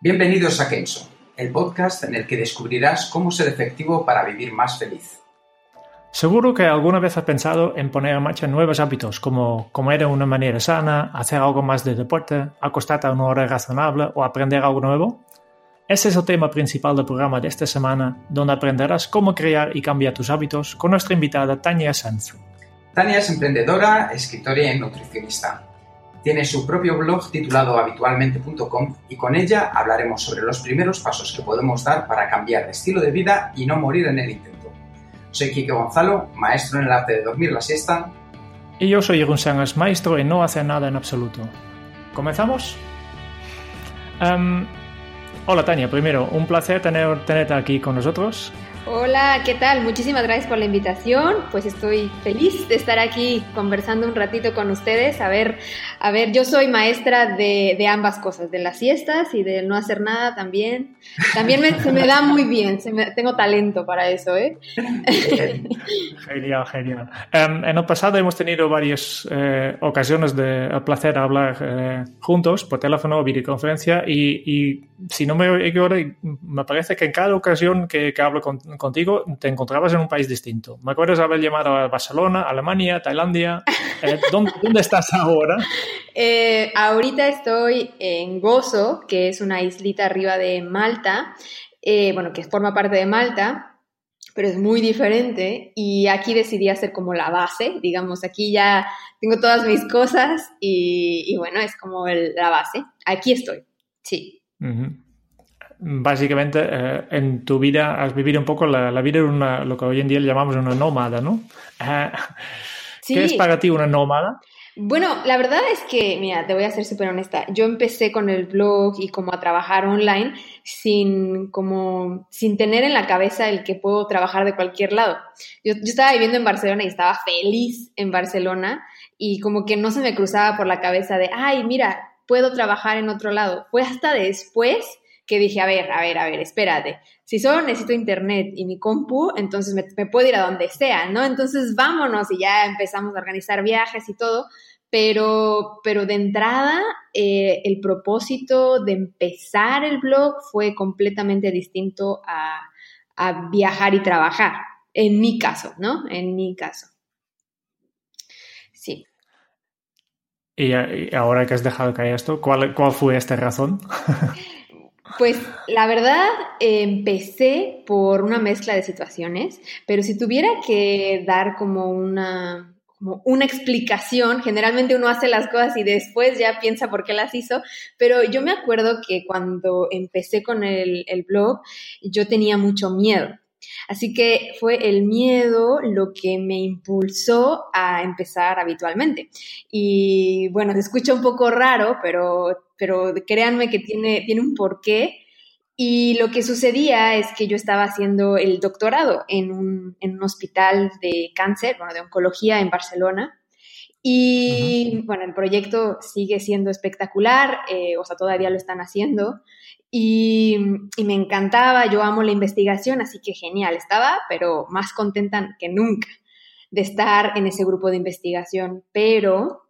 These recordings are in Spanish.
Bienvenidos a Kenso, el podcast en el que descubrirás cómo ser efectivo para vivir más feliz. Seguro que alguna vez has pensado en poner en marcha nuevos hábitos, como comer de una manera sana, hacer algo más de deporte, acostarte a una hora razonable o aprender algo nuevo. Ese es el tema principal del programa de esta semana, donde aprenderás cómo crear y cambiar tus hábitos con nuestra invitada Tania Sanz. Tania es emprendedora, escritora y nutricionista. Tiene su propio blog titulado habitualmente.com y con ella hablaremos sobre los primeros pasos que podemos dar para cambiar de estilo de vida y no morir en el intento. Soy Kike Gonzalo, maestro en el arte de dormir la siesta. Y yo soy Jeroen Sánchez, maestro en no hacer nada en absoluto. ¿Comenzamos? Um, hola Tania, primero, un placer tener, tenerte aquí con nosotros. Hola, ¿qué tal? Muchísimas gracias por la invitación. Pues estoy feliz de estar aquí conversando un ratito con ustedes. A ver, a ver, yo soy maestra de, de ambas cosas, de las siestas y de no hacer nada también. También me, se me da muy bien, se me, tengo talento para eso, ¿eh? genial, genial. Um, en el pasado hemos tenido varias eh, ocasiones de placer hablar eh, juntos por teléfono videoconferencia y, y si no me equivoco, me parece que en cada ocasión que, que hablo con, contigo te encontrabas en un país distinto. Me acuerdo de haber llamado a Barcelona, Alemania, Tailandia. Eh, ¿dónde, ¿dónde, estás ahora? Eh, ahorita estoy en Gozo, que es una islita arriba de Malta, eh, bueno, que forma parte de Malta, pero es muy diferente y aquí decidí hacer como la base, digamos, aquí ya tengo todas mis cosas y, y bueno, es como el, la base. Aquí estoy, sí. Uh -huh básicamente eh, en tu vida has vivido un poco la, la, vida de una, lo que hoy en día le llamamos una nómada, ¿no? Eh, sí. ¿Qué es para ti una nómada? Bueno, la verdad es que, mira, te voy a ser súper honesta. Yo empecé con el blog y como a trabajar online sin como sin tener en la cabeza el que puedo trabajar de cualquier lado. Yo, yo estaba viviendo en Barcelona y estaba feliz en Barcelona y como que no se me cruzaba por la cabeza de, ay, mira, puedo trabajar en otro lado. Fue hasta después que dije, a ver, a ver, a ver, espérate, si solo necesito internet y mi compu, entonces me, puedo ir a donde sea, ¿no? Entonces vámonos y ya empezamos a organizar viajes y todo, pero, pero de entrada eh, el propósito de empezar el blog fue completamente distinto a, a viajar y trabajar, en mi caso, ¿no? En mi caso. Sí. Y, ahora que has dejado caer esto, ¿cuál, cuál fue esta razón? Pues la verdad empecé por una mezcla de situaciones, pero si tuviera que dar como una, como una explicación, generalmente uno hace las cosas y después ya piensa por qué las hizo, pero yo me acuerdo que cuando empecé con el blog yo tenía mucho miedo. Así que fue el miedo lo que me impulsó a empezar habitualmente. Y bueno, se escucha un poco raro, pero, pero créanme que tiene, tiene un porqué. Y lo que sucedía es que yo estaba haciendo el doctorado en un, en un hospital de cáncer, bueno, de oncología en Barcelona. Y uh -huh. bueno, el proyecto sigue siendo espectacular, eh, o sea, todavía lo están haciendo. Y, me encantaba, yo amo la investigación, así que genial, estaba, pero más contenta que nunca de estar en ese grupo de investigación. Pero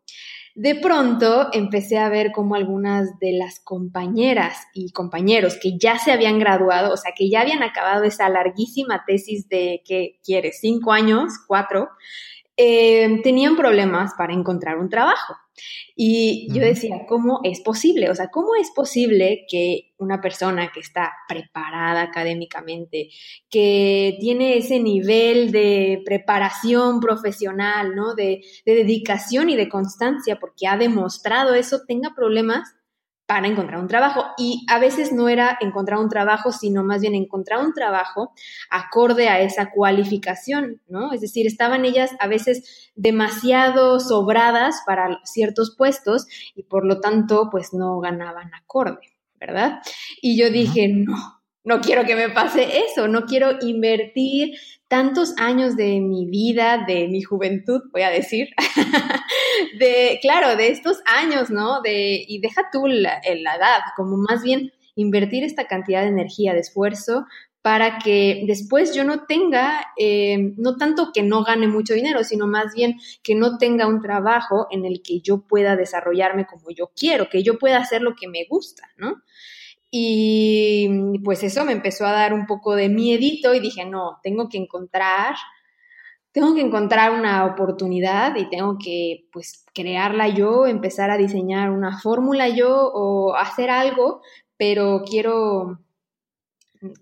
de pronto empecé a ver como algunas de las compañeras y compañeros que ya se habían graduado, o sea, que ya habían acabado esa larguísima tesis de, ¿qué quieres? Cinco años, cuatro, eh, tenían problemas para encontrar un trabajo. Y yo decía, ¿cómo es posible? O sea, ¿cómo es posible que una persona que está preparada académicamente, que tiene ese nivel de preparación profesional, ¿no? De, de dedicación y de constancia, porque ha demostrado eso, tenga problemas para encontrar un trabajo. Y a veces no era encontrar un trabajo, sino más bien encontrar un trabajo acorde a esa cualificación, ¿no? Es decir, estaban ellas a veces demasiado sobradas para ciertos puestos y por lo tanto, pues no ganaban acorde, ¿verdad? Y yo dije, no, no quiero que me pase eso, no quiero invertir tantos años de mi vida, de mi juventud, voy a decir, de, claro, de estos años, ¿no? De, y deja tú la, la, edad, como más bien invertir esta cantidad de energía, de esfuerzo, para que después yo no tenga, eh, no tanto que no gane mucho dinero, sino más bien que no tenga un trabajo en el que yo pueda desarrollarme como yo quiero, que yo pueda hacer lo que me gusta, ¿no? Y pues eso me empezó a dar un poco de miedito y dije, no, tengo que encontrar, tengo que encontrar una oportunidad y tengo que pues crearla yo, empezar a diseñar una fórmula yo o hacer algo, pero quiero,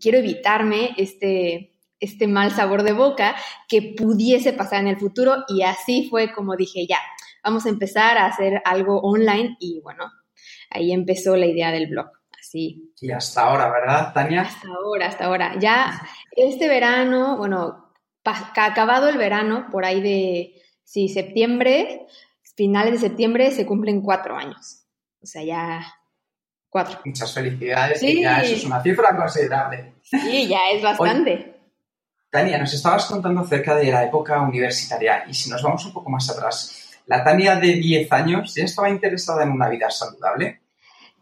quiero evitarme este, este mal sabor de boca que pudiese pasar en el futuro y así fue como dije, ya, vamos a empezar a hacer algo online y bueno, ahí empezó la idea del blog. Sí. Y hasta ahora, ¿verdad, Tania? Hasta ahora, hasta ahora. Ya este verano, bueno, acabado el verano, por ahí de, sí, septiembre, finales de septiembre, se cumplen cuatro años. O sea, ya cuatro. Muchas felicidades, sí. ya eso es una cifra considerable. Sí, ya es bastante. Tania, nos estabas contando acerca de la época universitaria y si nos vamos un poco más atrás, la Tania de 10 años ya estaba interesada en una vida saludable.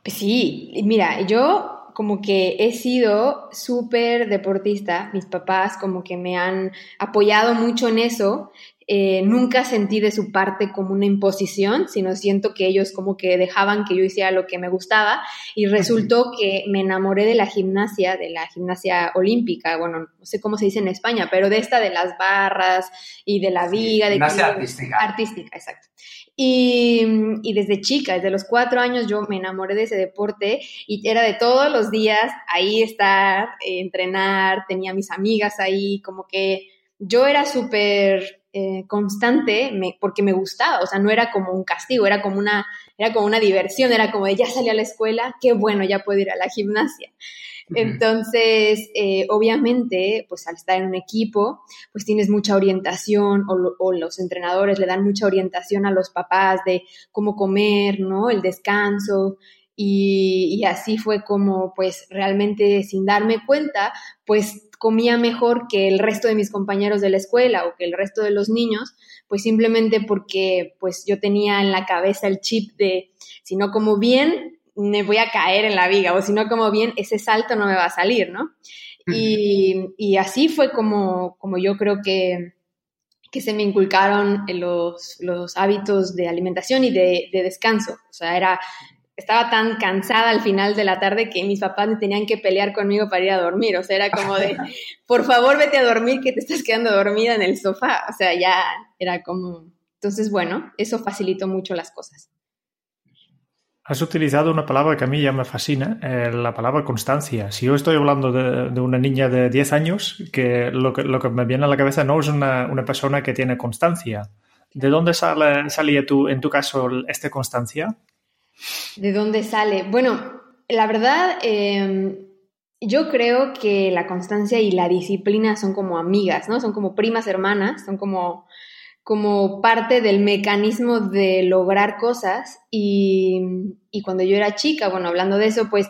Sí, mira, yo como que he sido súper deportista, mis papás como que me han apoyado mucho en eso, eh, nunca sentí de su parte como una imposición, sino siento que ellos como que dejaban que yo hiciera lo que me gustaba y resultó que me enamoré de la gimnasia, de la gimnasia olímpica, bueno, no sé cómo se dice en España, pero de esta de las barras y de la viga. de gimnasia artística. Artística, exacto. Y, y, desde chica, desde los cuatro años, yo me enamoré de ese deporte y era de todos los días ahí estar, eh, entrenar, tenía mis amigas ahí, como que yo era súper eh, constante me, porque me gustaba, o sea, no era como un castigo, era como una, era como una diversión, era como de ya salí a la escuela, qué bueno, ya puedo ir a la gimnasia. Entonces, eh, obviamente, pues al estar en un equipo, pues tienes mucha orientación o, o, los entrenadores le dan mucha orientación a los papás de cómo comer, ¿no? El descanso. Y, y así fue como, pues realmente sin darme cuenta, pues comía mejor que el resto de mis compañeros de la escuela o que el resto de los niños, pues simplemente porque pues yo tenía en la cabeza el chip de si no como bien, me voy a caer en la viga o si no como bien, ese salto no me va a salir, ¿no? y, así fue como, como yo creo que, que se me inculcaron los, los hábitos de alimentación y de, de, descanso. O sea, era estaba tan cansada al final de la tarde que mis papás me tenían que pelear conmigo para ir a dormir. O sea, era como de, por favor, vete a dormir que te estás quedando dormida en el sofá. O sea, ya era como... Entonces, bueno, eso facilitó mucho las cosas. Has utilizado una palabra que a mí ya me fascina, eh, la palabra constancia. Si yo estoy hablando de, de, una niña de 10 años, que lo, que lo que me viene a la cabeza no es una, una persona que tiene constancia. ¿De dónde sale, salía tú, en tu caso, esta constancia? ¿De dónde sale? Bueno, la verdad, eh, yo creo que la constancia y la disciplina son como amigas, ¿no? Son como primas hermanas, son como, como parte del mecanismo de lograr cosas. Y, y cuando yo era chica, bueno, hablando de eso, pues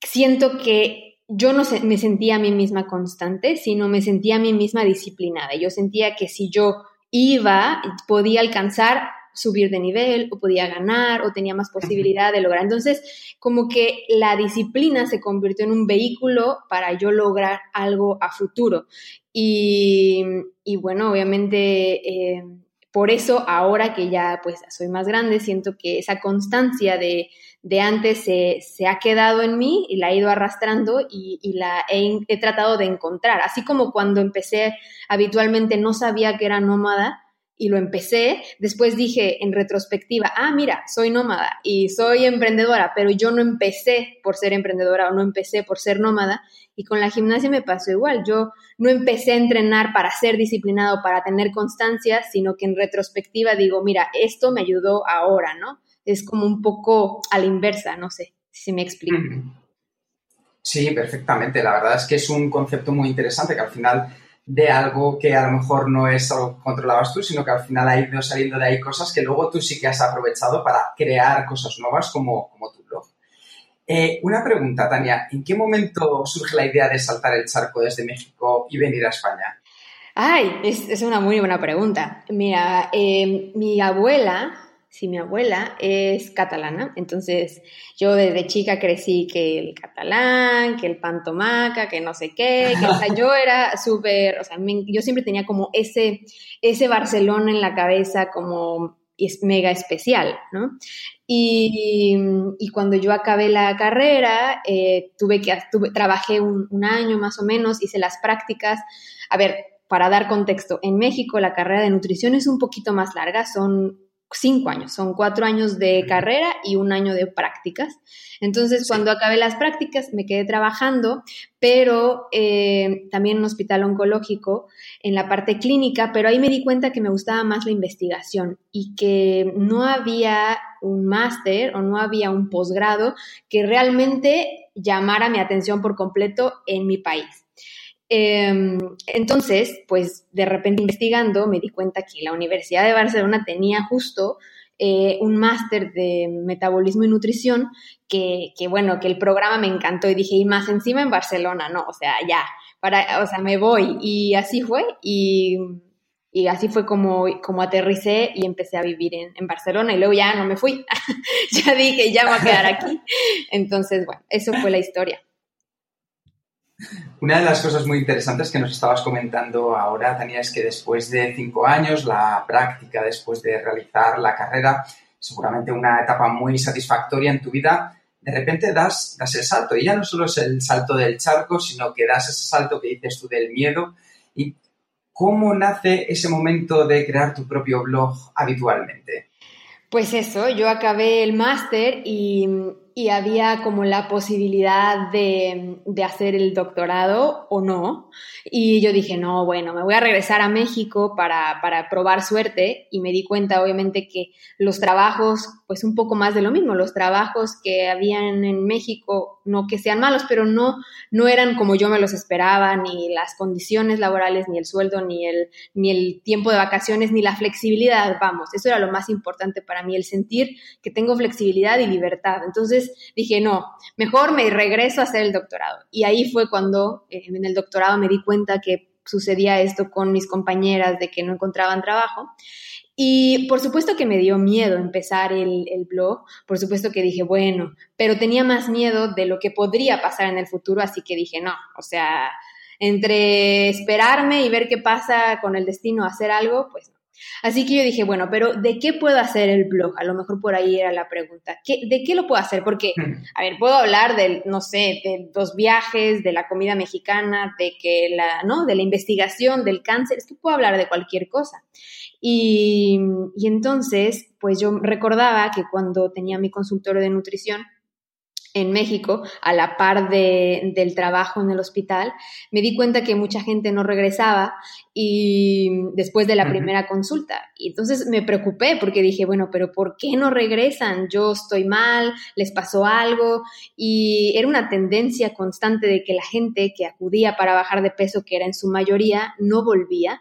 siento que yo no me sentía a mí misma constante, sino me sentía a mí misma disciplinada. Yo sentía que si yo iba, podía alcanzar subir de nivel o podía ganar o tenía más posibilidad de lograr. Entonces, como que la disciplina se convirtió en un vehículo para yo lograr algo a futuro. Y, y bueno, obviamente... Eh, por eso ahora que ya pues soy más grande, siento que esa constancia de, de antes se, se, ha quedado en mí y la he ido arrastrando y, y la he, he, tratado de encontrar. Así como cuando empecé habitualmente no sabía que era nómada, y lo empecé, después dije en retrospectiva, ah, mira, soy nómada y soy emprendedora, pero yo no empecé por ser emprendedora o no empecé por ser nómada. Y con la gimnasia me pasó igual, yo no empecé a entrenar para ser disciplinado, para tener constancia, sino que en retrospectiva digo, mira, esto me ayudó ahora, ¿no? Es como un poco a la inversa, no sé si me explico. Sí, perfectamente. La verdad es que es un concepto muy interesante que al final de algo que a lo mejor no es algo que controlabas tú, sino que al final ha ido saliendo de ahí cosas que luego tú sí que has aprovechado para crear cosas nuevas como, como tu blog. Eh, una pregunta, Tania. ¿En qué momento surge la idea de saltar el charco desde México y venir a España? Ay, es, una muy buena pregunta. Mira, eh, mi abuela, sí, mi abuela es catalana, entonces yo desde chica crecí que el catalán, que el pantomaca, que no sé qué, que o sea, yo era súper, o sea, yo siempre tenía como ese, ese Barcelona en la cabeza como es mega especial, ¿no? Y, cuando yo acabé la carrera, eh, tuve que, trabajé un, un, año más o menos, hice las prácticas. A ver, para dar contexto, en México la carrera de nutrición es un poquito más larga, son cinco años, son cuatro años de carrera y un año de prácticas. Entonces, cuando acabé las prácticas, me quedé trabajando, pero eh, también en un hospital oncológico, en la parte clínica, pero ahí me di cuenta que me gustaba más la investigación y que no había un máster o no había un posgrado que realmente llamara mi atención por completo en mi país. Em, entonces, pues de repente investigando me di cuenta que la Universidad de Barcelona tenía justo eh, un máster de metabolismo y nutrición que, que, bueno, que el programa me encantó y dije, y más encima en Barcelona, no, o sea, ya, para, o sea, me voy y así fue y, y así fue como, como aterricé y empecé a vivir en, en Barcelona y luego ya no me fui, ya dije, ya voy a quedar aquí. Entonces, bueno, eso fue la historia. Una de las cosas muy interesantes que nos estabas comentando ahora, Tania, es que después de cinco años, la práctica, después de realizar la carrera, seguramente una etapa muy satisfactoria en tu vida, de repente das, das el salto. Y ya no solo es el salto del charco, sino que das ese salto que dices tú del miedo. ¿Y cómo nace ese momento de crear tu propio blog habitualmente? Pues eso, yo acabé el máster y y había como la posibilidad de, de, hacer el doctorado o no. Y yo dije, no, bueno, me voy a regresar a México para, para, probar suerte y me di cuenta obviamente que los trabajos, pues un poco más de lo mismo, los trabajos que habían en México, no que sean malos, pero no, no eran como yo me los esperaba, ni las condiciones laborales, ni el sueldo, ni el, ni el tiempo de vacaciones, ni la flexibilidad, vamos, eso era lo más importante para mí, el sentir que tengo flexibilidad y libertad. Entonces, dije, no, mejor me regreso a hacer el doctorado. Y ahí fue cuando eh, en el doctorado me di cuenta que sucedía esto con mis compañeras de que no encontraban trabajo. Y por supuesto que me dio miedo empezar el, el, blog, por supuesto que dije, bueno, pero tenía más miedo de lo que podría pasar en el futuro, así que dije, no, o sea, entre esperarme y ver qué pasa con el destino, hacer algo, pues Así que yo dije, bueno, pero ¿de qué puedo hacer el blog? A lo mejor por ahí era la pregunta. ¿De qué lo puedo hacer? Porque, a ver, puedo hablar del, no sé, de los viajes, de la comida mexicana, de que la, ¿no? De la investigación, del cáncer, es que puedo hablar de cualquier cosa. Y, y entonces, pues yo recordaba que cuando tenía mi consultorio de nutrición, en México, a la par de, del trabajo en el hospital, me di cuenta que mucha gente no regresaba y después de la primera consulta. Y entonces me preocupé porque dije, bueno, pero ¿por qué no regresan? Yo estoy mal, les pasó algo. Y era una tendencia constante de que la gente que acudía para bajar de peso, que era en su mayoría, no volvía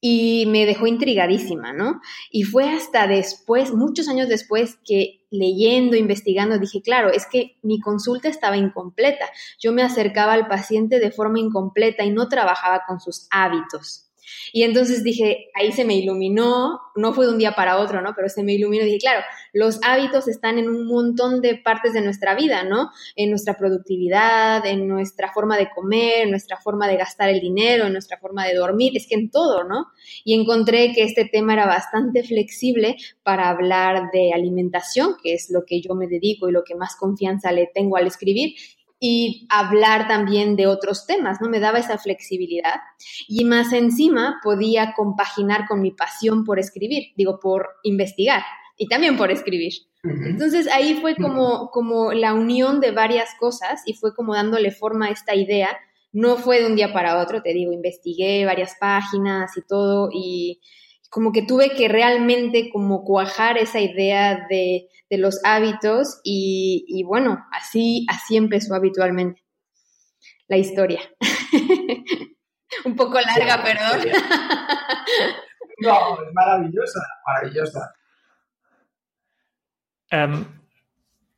y me dejó intrigadísima, ¿no? Y fue hasta después, muchos años después, que leyendo, investigando, dije, claro, es que mi consulta estaba incompleta. Yo me acercaba al paciente de forma incompleta y no trabajaba con sus hábitos. Y entonces dije, ahí se me iluminó, no fue de un día para otro, ¿no? Pero se me iluminó y dije, claro, los hábitos están en un montón de partes de nuestra vida, ¿no? En nuestra productividad, en nuestra forma de comer, en nuestra forma de gastar el dinero, en nuestra forma de dormir, es que en todo, ¿no? Y encontré que este tema era bastante flexible para hablar de alimentación, que es lo que yo me dedico y lo que más confianza le tengo al escribir, y hablar también de otros temas, ¿no? Me daba esa flexibilidad y más encima podía compaginar con mi pasión por escribir, digo, por investigar y también por escribir. Entonces ahí fue como, como la unión de varias cosas y fue como dándole forma a esta idea. No fue de un día para otro, te digo, investigué varias páginas y todo y como que tuve que realmente como cuajar esa idea de, los hábitos y, bueno, así, así empezó habitualmente la historia. Un poco larga, perdón. no, es maravillosa, maravillosa. Em,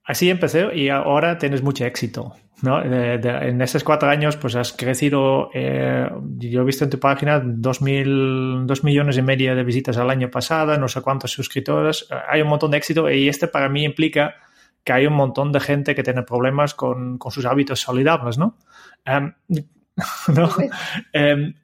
así empecé y ahora tienes mucho éxito. ¿no? en esos cuatro años, pues has crecido, eh, yo he visto en tu página dos, mil, dos millones y medio de visitas al año pasado, no sé cuántos suscriptores, hay un montón de éxito y este para mí implica que hay un montón de gente que tiene problemas con, con sus hábitos saludables, ¿no? Em, ¿no? Em,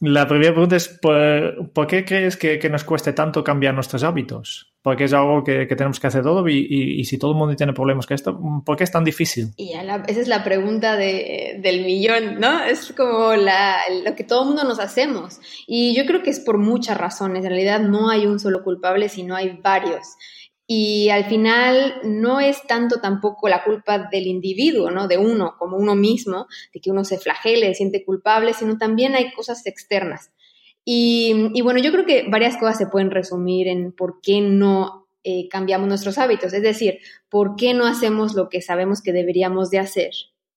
la primera pregunta es, ¿por, qué crees que, nos cueste tanto cambiar nuestros hábitos? Porque es algo que, tenemos que hacer todo y, si todo el mundo tiene problemas con esto, ¿por qué es tan difícil? Y esa es la pregunta del millón, ¿no? Es como lo que todo el mundo nos hacemos. Y yo creo que es por muchas razones. En realidad no hay un solo culpable, sino hay varios. Y al final no es tanto tampoco la culpa del individuo, ¿no? De uno, como uno mismo, de que uno se flagele, se siente culpable, sino también hay cosas externas. Y, bueno, yo creo que varias cosas se pueden resumir en por qué no eh, cambiamos nuestros hábitos, es decir, por qué no hacemos lo que sabemos que deberíamos de hacer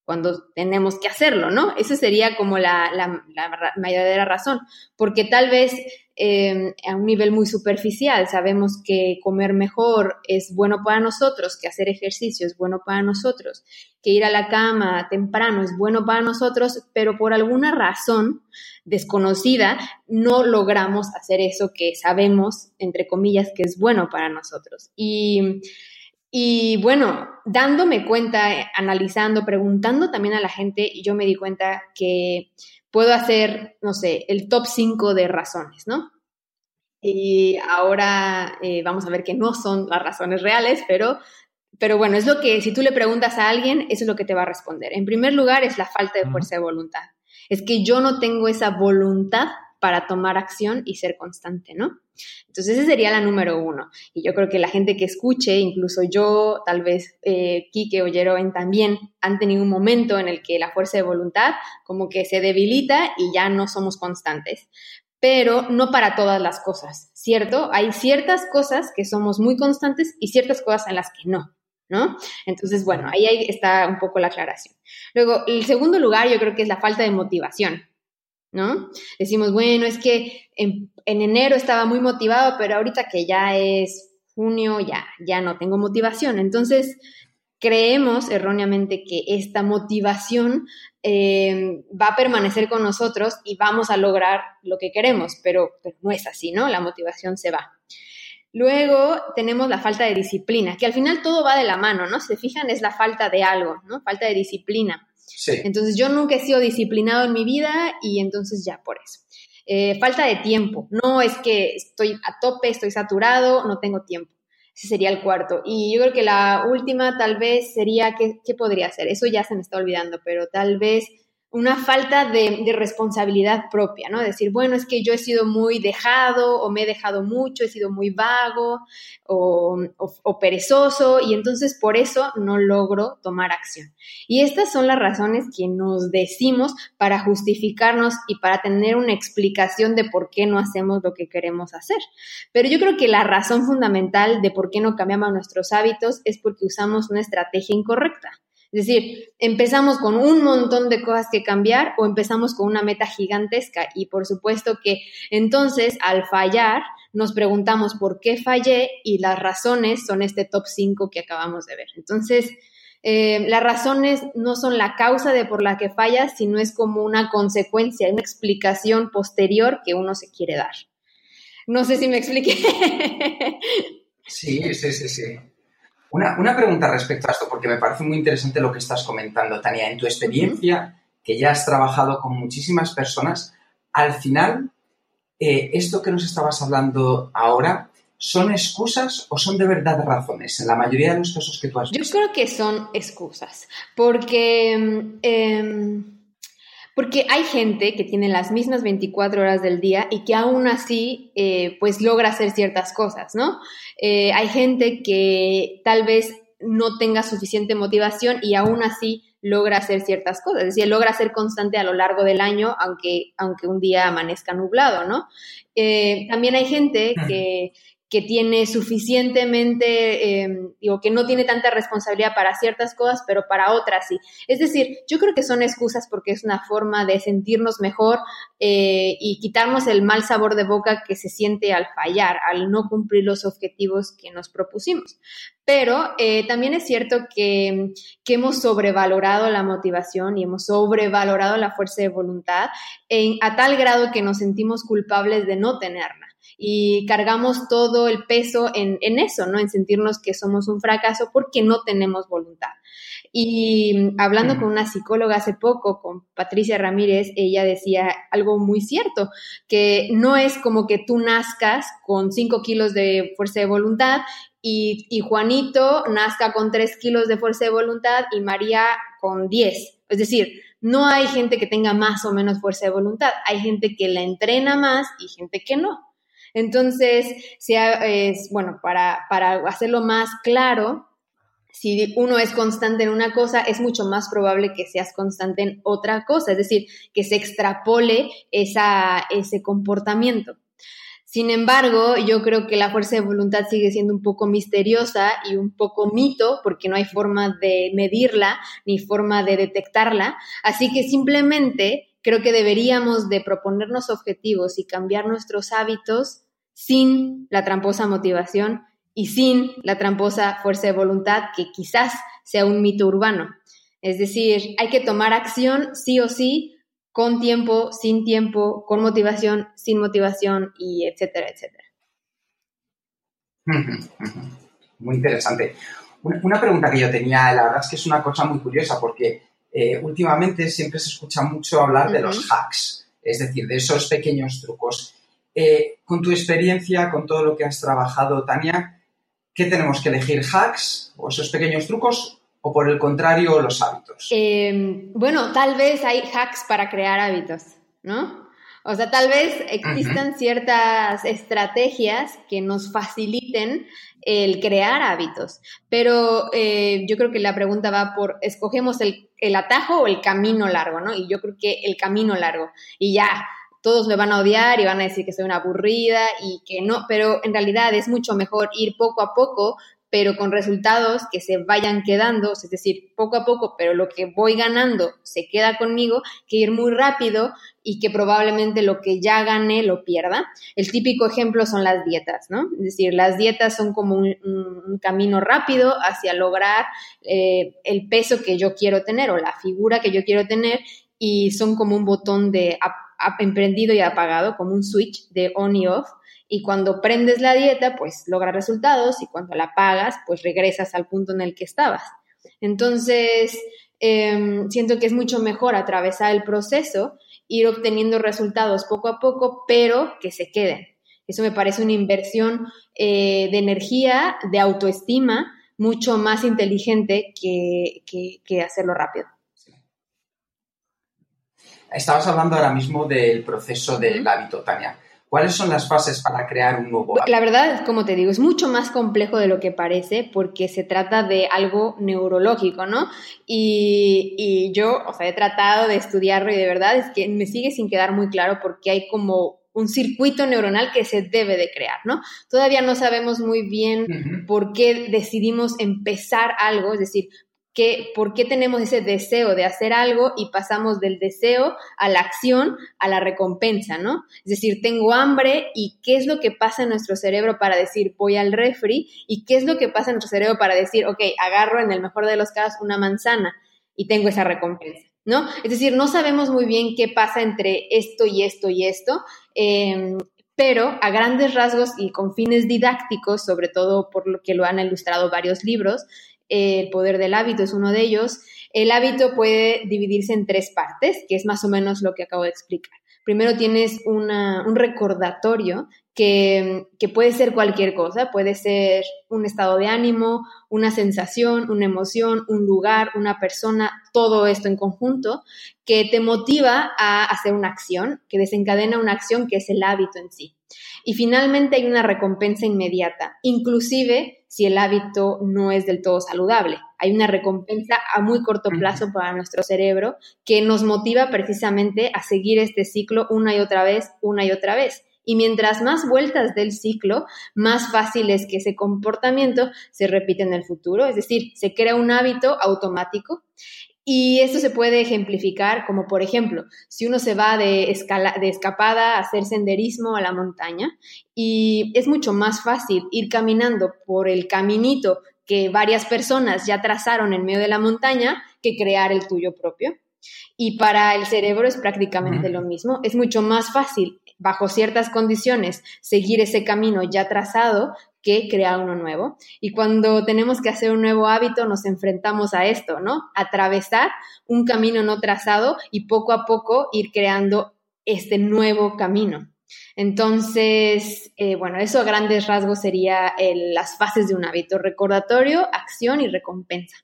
cuando tenemos que hacerlo, ¿no? Esa sería como la, la, la razón, porque tal vez em, a un nivel muy superficial sabemos que comer mejor es bueno para nosotros, que hacer ejercicio es bueno para nosotros, que ir a la cama temprano es bueno para nosotros, pero por alguna razón desconocida no logramos hacer eso que sabemos, entre comillas, que es bueno para nosotros. Y y bueno, dándome cuenta, analizando, preguntando también a la gente, yo me di cuenta que puedo hacer, no sé, el top 5 de razones, ¿no? Y ahora eh, vamos a ver que no son las razones reales, pero, pero bueno, es lo que si tú le preguntas a alguien, eso es lo que te va a responder. En primer lugar, es la falta de fuerza de voluntad. Es que yo no tengo esa voluntad para tomar acción y ser constante, ¿no? Entonces, esa sería la número uno. Y yo creo que la gente que escuche, incluso yo, tal vez eh, o Jeroen también, han tenido un momento en el que la fuerza de voluntad como que se debilita y ya no somos constantes. Pero no para todas las cosas, ¿cierto? Hay ciertas cosas que somos muy constantes y ciertas cosas en las que no. ¿No? Entonces, bueno, ahí está un poco la aclaración. Luego, el segundo lugar yo creo que es la falta de motivación. ¿No? Decimos, bueno, es que en, enero estaba muy motivado, pero ahorita que ya es junio, ya, ya no tengo motivación. Entonces, creemos erróneamente que esta motivación eh, va a permanecer con nosotros y vamos a lograr lo que queremos, pero, pero no es así, ¿no? La motivación se va. Luego tenemos la falta de disciplina, que al final todo va de la mano, ¿no? Se fijan, es la falta de algo, ¿no? Falta de disciplina. Entonces yo nunca he sido disciplinado en mi vida y entonces ya por eso. Eh, falta de tiempo. No es que estoy a tope, estoy saturado, no tengo tiempo. Ese sería el cuarto. Y yo creo que la última tal vez sería, ¿qué, qué podría ser? Eso ya se me está olvidando, pero tal vez una falta de, responsabilidad propia, ¿no? Decir, bueno, es que yo he sido muy dejado o me he dejado mucho, he sido muy vago o, o, perezoso y entonces por eso no logro tomar acción. Y estas son las razones que nos decimos para justificarnos y para tener una explicación de por qué no hacemos lo que queremos hacer. Pero yo creo que la razón fundamental de por qué no cambiamos nuestros hábitos es porque usamos una estrategia incorrecta. Es decir, empezamos con un montón de cosas que cambiar o empezamos con una meta gigantesca y por supuesto que entonces al fallar nos preguntamos por qué fallé y las razones son este top 5 que acabamos de ver. Entonces, eh, las razones no son la causa de por la que fallas, sino es como una consecuencia, una explicación posterior que uno se quiere dar. No sé si me expliqué. Sí, sí, sí, sí. Una, pregunta respecto a esto, porque me parece muy interesante lo que estás comentando, Tania. En tu experiencia, que ya has trabajado con muchísimas personas, al final, eh, esto que nos estabas hablando ahora, ¿son excusas o son de verdad razones en la mayoría de los casos que tú has visto? Yo creo que son excusas, porque... Em, porque hay gente que tiene las mismas 24 horas del día y que aún así, eh, pues logra hacer ciertas cosas, ¿no? Eh, hay gente que tal vez no tenga suficiente motivación y aún así logra hacer ciertas cosas, es decir, logra ser constante a lo largo del año, aunque, aunque un día amanezca nublado, ¿no? Eh, también hay gente que, que tiene suficientemente, eh, digo, que no tiene tanta responsabilidad para ciertas cosas, pero para otras sí. Es decir, yo creo que son excusas porque es una forma de sentirnos mejor eh, y quitarnos el mal sabor de boca que se siente al fallar, al no cumplir los objetivos que nos propusimos. Pero eh, también es cierto que, que, hemos sobrevalorado la motivación y hemos sobrevalorado la fuerza de voluntad a tal grado que nos sentimos culpables de no tenerla y cargamos todo el peso en, en, eso, ¿no? En sentirnos que somos un fracaso porque no tenemos voluntad. Y hablando con una psicóloga hace poco, con Patricia Ramírez, ella decía algo muy cierto, que no es como que tú nazcas con 5 kilos de fuerza de voluntad y, y, Juanito nazca con 3 kilos de fuerza de voluntad y María con 10. Es decir, no hay gente que tenga más o menos fuerza de voluntad, hay gente que la entrena más y gente que no. Entonces, si es, bueno, para, para hacerlo más claro, si uno es constante en una cosa, es mucho más probable que seas constante en otra cosa, es decir, que se extrapole esa, ese comportamiento. Sin embargo, yo creo que la fuerza de voluntad sigue siendo un poco misteriosa y un poco mito porque no hay forma de medirla ni forma de detectarla. Así que simplemente creo que deberíamos de proponernos objetivos y cambiar nuestros hábitos sin la tramposa motivación y sin la tramposa fuerza de voluntad, que quizás sea un mito urbano. Es decir, hay que tomar acción sí o sí, con tiempo, sin tiempo, con motivación, sin motivación, y etcétera, etcétera. Muy interesante. Una pregunta que yo tenía, la verdad es que es una cosa muy curiosa, porque eh, últimamente siempre se escucha mucho hablar de los hacks, es decir, de esos pequeños trucos. Eh, con tu experiencia, con todo lo que has trabajado, Tania, ¿qué tenemos que elegir? ¿Hacks o esos pequeños trucos o por el contrario los hábitos? Em, bueno, tal vez hay hacks para crear hábitos, ¿no? O sea, tal vez existan ciertas estrategias que nos faciliten el crear hábitos, pero eh, yo creo que la pregunta va por, escogemos el, el atajo o el camino largo, ¿no? Y yo creo que el camino largo. Y ya, todos me van a odiar y van a decir que soy una aburrida y que no, pero en realidad es mucho mejor ir poco a poco, pero con resultados que se vayan quedando, es decir, poco a poco, pero lo que voy ganando se queda conmigo, que ir muy rápido y que probablemente lo que ya gané lo pierda. El típico ejemplo son las dietas, ¿no? Es decir, las dietas son como un, camino rápido hacia lograr eh, el peso que yo quiero tener o la figura que yo quiero tener y son como un botón de emprendido y apagado, como un switch de on y off. Y cuando prendes la dieta, pues logras resultados y cuando la apagas, pues regresas al punto en el que estabas. Entonces, em, siento que es mucho mejor atravesar el proceso, ir obteniendo resultados poco a poco, pero que se queden. Eso me parece una inversión eh, de energía, de autoestima, mucho más inteligente que hacerlo rápido. Estabas hablando ahora mismo del proceso del hábito, Tania. ¿Cuáles son las fases para crear un nuevo hábito? La verdad, como te digo, es mucho más complejo de lo que parece porque se trata de algo neurológico, ¿no? Y, y yo, o sea, he tratado de estudiarlo y de verdad es que me sigue sin quedar muy claro porque hay como un circuito neuronal que se debe de crear, ¿no? Todavía no sabemos muy bien por qué decidimos empezar algo, es decir, por qué tenemos ese deseo de hacer algo y pasamos del deseo a la acción, a la recompensa, ¿no? Es decir, tengo hambre y qué es lo que pasa en nuestro cerebro para decir voy al refri y qué es lo que pasa en nuestro cerebro para decir, ok, agarro en el mejor de los casos una manzana y tengo esa recompensa. ¿No? Es decir, no sabemos muy bien qué pasa entre esto y esto y esto, em, pero a grandes rasgos y con fines didácticos, sobre todo por lo que lo han ilustrado varios libros, el poder del hábito es uno de ellos. El hábito puede dividirse en tres partes, que es más o menos lo que acabo de explicar. Primero tienes un recordatorio, que, puede ser cualquier cosa, puede ser un estado de ánimo, una sensación, una emoción, un lugar, una persona, todo esto en conjunto, que te motiva a hacer una acción, que desencadena una acción que es el hábito en sí. Y finalmente hay una recompensa inmediata, inclusive si el hábito no es del todo saludable. Hay una recompensa a muy corto plazo para nuestro cerebro que nos motiva precisamente a seguir este ciclo una y otra vez, una y otra vez. Y mientras más vueltas del ciclo, más fácil es que ese comportamiento se repite en el futuro, es decir, se crea un hábito automático. Y esto se puede ejemplificar como, por ejemplo, si uno se va de, de escapada a hacer senderismo a la montaña y es mucho más fácil ir caminando por el caminito que varias personas ya trazaron en medio de la montaña que crear el tuyo propio. Y para el cerebro es prácticamente lo mismo. Es mucho más fácil bajo ciertas condiciones, seguir ese camino ya trazado que crear uno nuevo. Y cuando tenemos que hacer un nuevo hábito, nos enfrentamos a esto, ¿no? Atravesar un camino no trazado y poco a poco ir creando este nuevo camino. Entonces, eh, bueno, eso a grandes rasgos sería las fases de un hábito, recordatorio, acción y recompensa.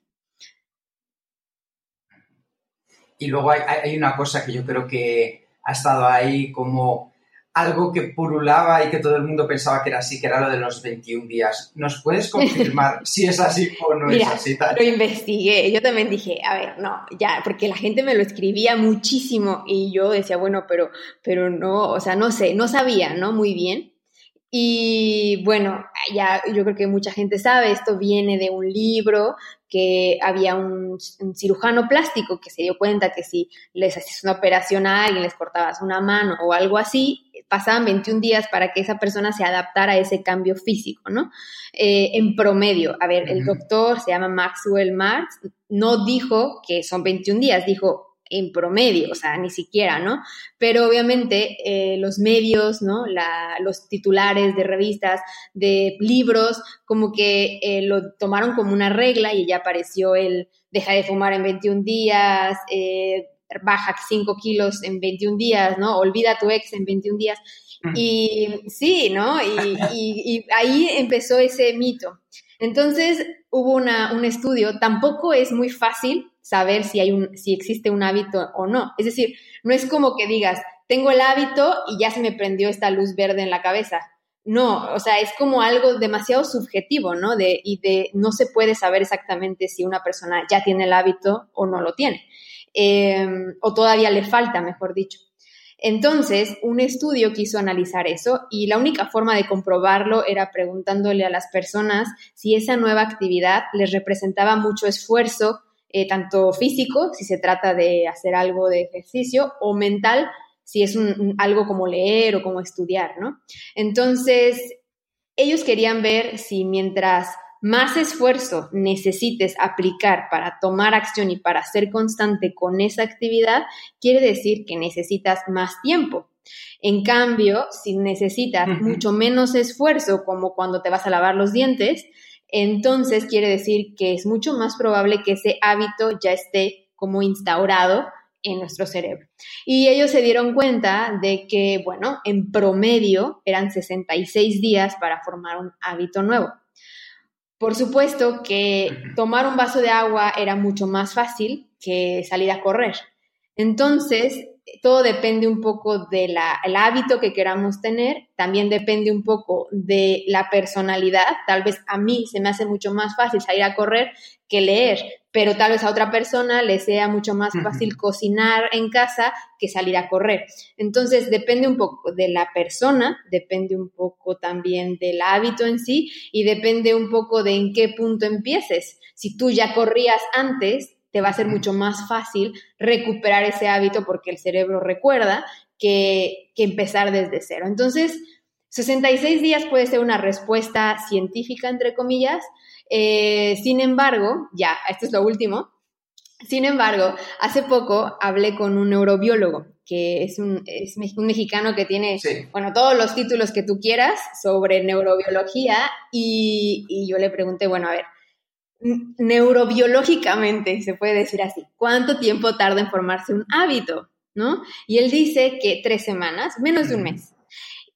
Y luego hay una cosa que yo creo que ha estado ahí como algo que purulaba y que todo el mundo pensaba que era así, que era lo de los 21 días. ¿Nos puedes confirmar si es así o no es así? Lo investigué, yo también dije, a ver, no, ya, porque la gente me lo escribía muchísimo y yo decía, bueno, pero, pero no, o sea, no sé, no sabía, ¿no? Muy bien. Y bueno, ya yo creo que mucha gente sabe, esto viene de un libro que había un, cirujano plástico que se dio cuenta que si les hacías una operación a alguien, les cortabas una mano o algo así, pasaban 21 días para que esa persona se adaptara a ese cambio físico, ¿no? Eh, en promedio, a ver, el doctor se llama Maxwell Marx, no dijo que son 21 días, dijo en promedio, o sea, ni siquiera, ¿no? Pero obviamente eh, los medios, ¿no? los titulares de revistas, de libros, como que eh, lo tomaron como una regla y ya apareció el deja de fumar en 21 días, eh, baja 5 kilos en 21 días, ¿no? Olvida a tu ex en 21 días. Y sí, ¿no? Y, ahí empezó ese mito. Entonces hubo una, un estudio, tampoco es muy fácil saber si, hay un, si existe un hábito o no. Es decir, no es como que digas, tengo el hábito y ya se me prendió esta luz verde en la cabeza. No, o sea, es como algo demasiado subjetivo, ¿no? De, y de no se puede saber exactamente si una persona ya tiene el hábito o no lo tiene. Em, o todavía le falta, mejor dicho. Entonces, un estudio quiso analizar eso y la única forma de comprobarlo era preguntándole a las personas si esa nueva actividad les representaba mucho esfuerzo eh, tanto físico, si se trata de hacer algo de ejercicio, o mental, si es algo como leer o como estudiar, ¿no? Entonces, ellos querían ver si mientras más esfuerzo necesites aplicar para tomar acción y para ser constante con esa actividad, quiere decir que necesitas más tiempo. En cambio, si necesitas mucho menos esfuerzo, como cuando te vas a lavar los dientes, entonces quiere decir que es mucho más probable que ese hábito ya esté como instaurado en nuestro cerebro. Y ellos se dieron cuenta de que, bueno, en promedio eran 66 días para formar un hábito nuevo. Por supuesto que tomar un vaso de agua era mucho más fácil que salir a correr. Entonces, todo depende un poco del hábito que queramos tener, también depende un poco de la personalidad. Tal vez a mí se me hace mucho más fácil salir a correr que leer, pero tal vez a otra persona le sea mucho más fácil cocinar en casa que salir a correr. Entonces, depende un poco de la persona, depende un poco también del hábito en sí y depende un poco de en qué punto empieces. Si tú ya corrías antes, te va a ser mucho más fácil recuperar ese hábito porque el cerebro recuerda que, empezar desde cero. Entonces, 66 días puede ser una respuesta científica, entre comillas. Eh, sin embargo, ya, esto es lo último. Sin embargo, hace poco hablé con un neurobiólogo, que es un, mexicano que tiene, bueno, todos los títulos que tú quieras sobre neurobiología y, y yo le pregunté, bueno, a ver, neurobiológicamente, se puede decir así, ¿cuánto tiempo tarda en formarse un hábito? ¿No? Y él dice que tres semanas, menos de un mes.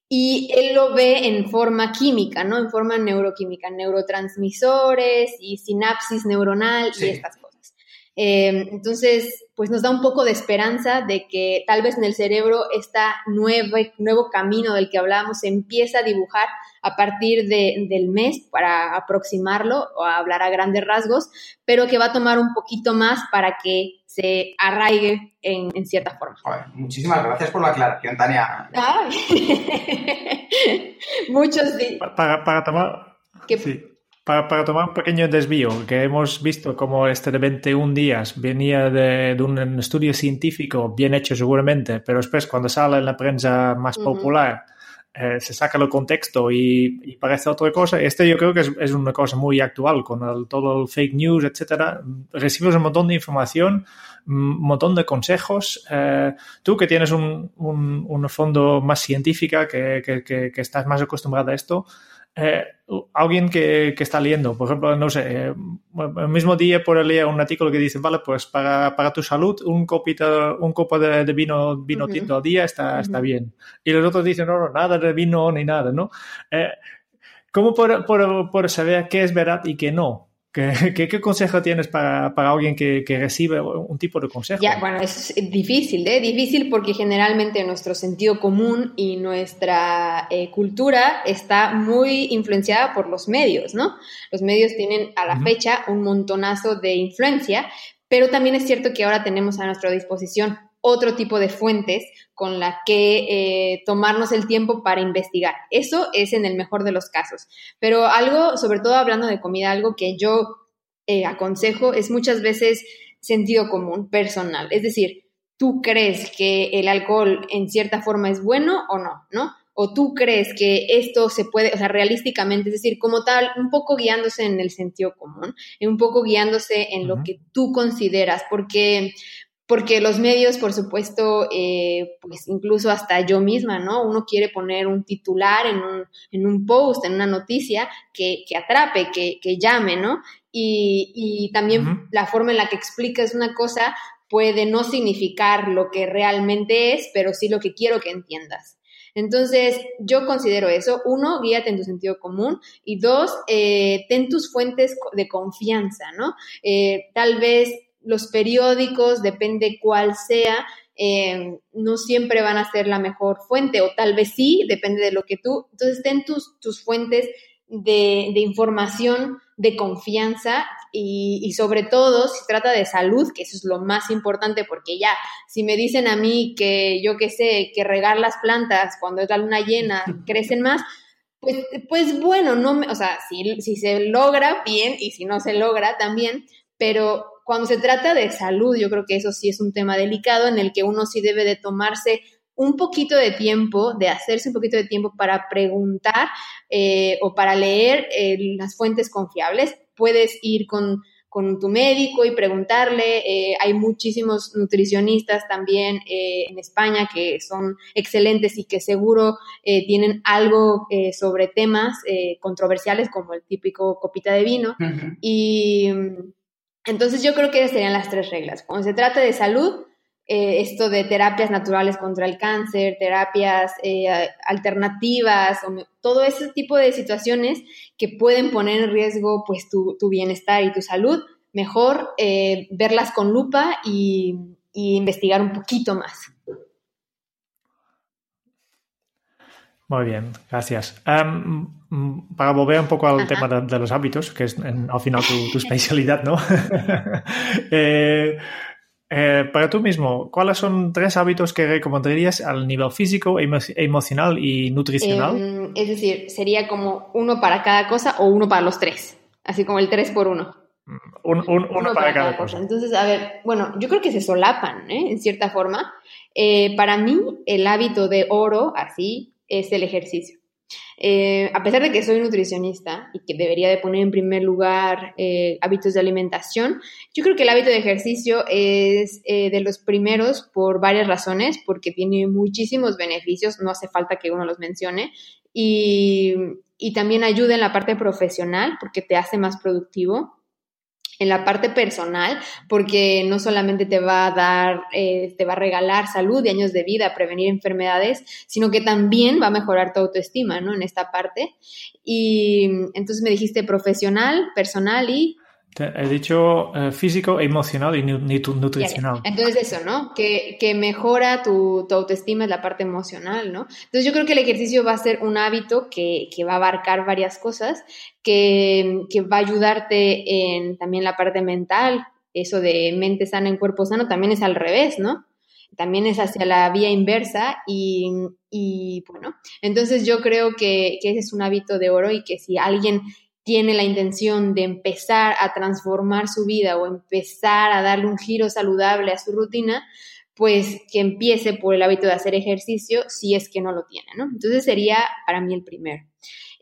Y él lo ve en forma química, ¿no? En forma neuroquímica, neurotransmisores y sinapsis neuronal y estas cosas. Eh, entonces, pues nos da un poco de esperanza de que tal vez en el cerebro este nuevo, nuevo camino del que hablábamos se empieza a dibujar a partir del mes para aproximarlo o hablar a grandes rasgos, pero que va a tomar un poquito más para que se arraigue en, cierta forma. muchísimas gracias por la aclaración, Tania. Muchos para, para, tomar... Para, tomar un pequeño desvío, que hemos visto como este de 21 días venía de, un estudio científico bien hecho seguramente, pero después cuando sale en la prensa más popular eh, se saca el contexto y, parece otra cosa. Este yo creo que es, una cosa muy actual con todo el fake news, etcétera. Recibes un montón de información, un montón de consejos. Eh, tú que tienes un, un, fondo más científica, que, que, que, estás más acostumbrado a esto, eh, alguien que, que, está leyendo, por ejemplo, no sé, eh, el mismo día por leer un artículo que dice, vale, pues para, para tu salud un copito, un copo de, vino, vino tinto al día está, está bien. Y los otros dicen, no, no, nada de vino ni nada, ¿no? Eh, ¿Cómo por, por, por saber qué es verdad y qué no? ¿Qué, consejo tienes para, alguien que, recibe un tipo de consejo? Ya, bueno, es difícil, ¿eh? Difícil porque generalmente nuestro sentido común y nuestra eh, cultura está muy influenciada por los medios, ¿no? Los medios tienen a la fecha un montonazo de influencia, pero también es cierto que ahora tenemos a nuestra disposición otro tipo de fuentes con la que eh, tomarnos el tiempo para investigar. Eso es en el mejor de los casos. Pero algo, sobre todo hablando de comida, algo que yo eh, aconsejo es muchas veces sentido común, personal. Es decir, tú crees que el alcohol en cierta forma es bueno o no, ¿no? O tú crees que esto se puede, o sea, realísticamente, es decir, como tal, un poco guiándose en el sentido común, un poco guiándose en lo que tú consideras, porque porque los medios, por supuesto, eh, pues incluso hasta yo misma, ¿no? Uno quiere poner un titular en un, en un post, en una noticia que, que atrape, que, que, llame, ¿no? Y, y también la forma en la que explicas una cosa puede no significar lo que realmente es, pero sí lo que quiero que entiendas. Entonces, yo considero eso. Uno, guíate en tu sentido común. Y dos, eh, ten tus fuentes de confianza, ¿no? Eh, tal vez los periódicos, depende cuál sea, eh, no siempre van a ser la mejor fuente, o tal vez sí, depende de lo que tú. Entonces, ten tus, tus fuentes de, información de confianza y, sobre todo si trata de salud, que eso es lo más importante porque ya, si me dicen a mí que yo qué sé, que regar las plantas cuando es la luna llena crecen más, pues, pues bueno, no me, o sea, si, si se logra, bien, y si no se logra, también, pero cuando se trata de salud, yo creo que eso sí es un tema delicado en el que uno sí debe de tomarse un poquito de tiempo, de hacerse un poquito de tiempo para preguntar eh, o para leer eh, las fuentes confiables. Puedes ir con, tu médico y preguntarle. Eh, hay muchísimos nutricionistas también en España que son excelentes y que seguro tienen algo sobre temas controversiales como el típico copita de vino. Y entonces yo creo que serían las tres reglas. Cuando se trata de salud, eh, esto de terapias naturales contra el cáncer, terapias eh, alternativas, todo ese tipo de situaciones que pueden poner en riesgo pues tu, bienestar y tu salud, mejor eh, verlas con lupa y, investigar un poquito más. Muy bien, gracias. Em, para volver un poco al tema de, los hábitos, que es al final tu, especialidad, ¿no? Eh, eh, para tú mismo, ¿cuáles son tres hábitos que recomendarías al nivel físico, emocional y nutricional? Em, es decir, sería como uno para cada cosa o uno para los tres, así como el tres por uno. Mm, uno, para, cada, cosa. Entonces, a ver, bueno, yo creo que se solapan, ¿eh? En cierta forma. para mí, el hábito de oro, así, es el ejercicio. Eh, a pesar de que soy nutricionista y que debería de poner en primer lugar eh, hábitos de alimentación, yo creo que el hábito de ejercicio es eh, de los primeros por varias razones, porque tiene muchísimos beneficios, no hace falta que uno los mencione, y, y también ayuda en la parte profesional porque te hace más productivo. En la parte personal, porque no solamente te va a dar, eh, te va a regalar salud y años de vida, prevenir enfermedades, sino que también va a mejorar tu autoestima, ¿no? En esta parte. Y entonces me dijiste profesional, personal y He dicho eh, físico, emocional y nutricional. Entonces eso, ¿no? Que, que mejora tu, tu, autoestima es la parte emocional, ¿no? Entonces yo creo que el ejercicio va a ser un hábito que, que va a abarcar varias cosas, que, que, va a ayudarte en también la parte mental, eso de mente sana en cuerpo sano también es al revés, ¿no? También es hacia la vía inversa y, y bueno, entonces yo creo que, que ese es un hábito de oro y que si alguien tiene la intención de empezar a transformar su vida o empezar a darle un giro saludable a su rutina, pues que empiece por el hábito de hacer ejercicio si es que no lo tiene, ¿no? Entonces sería para mí el primero.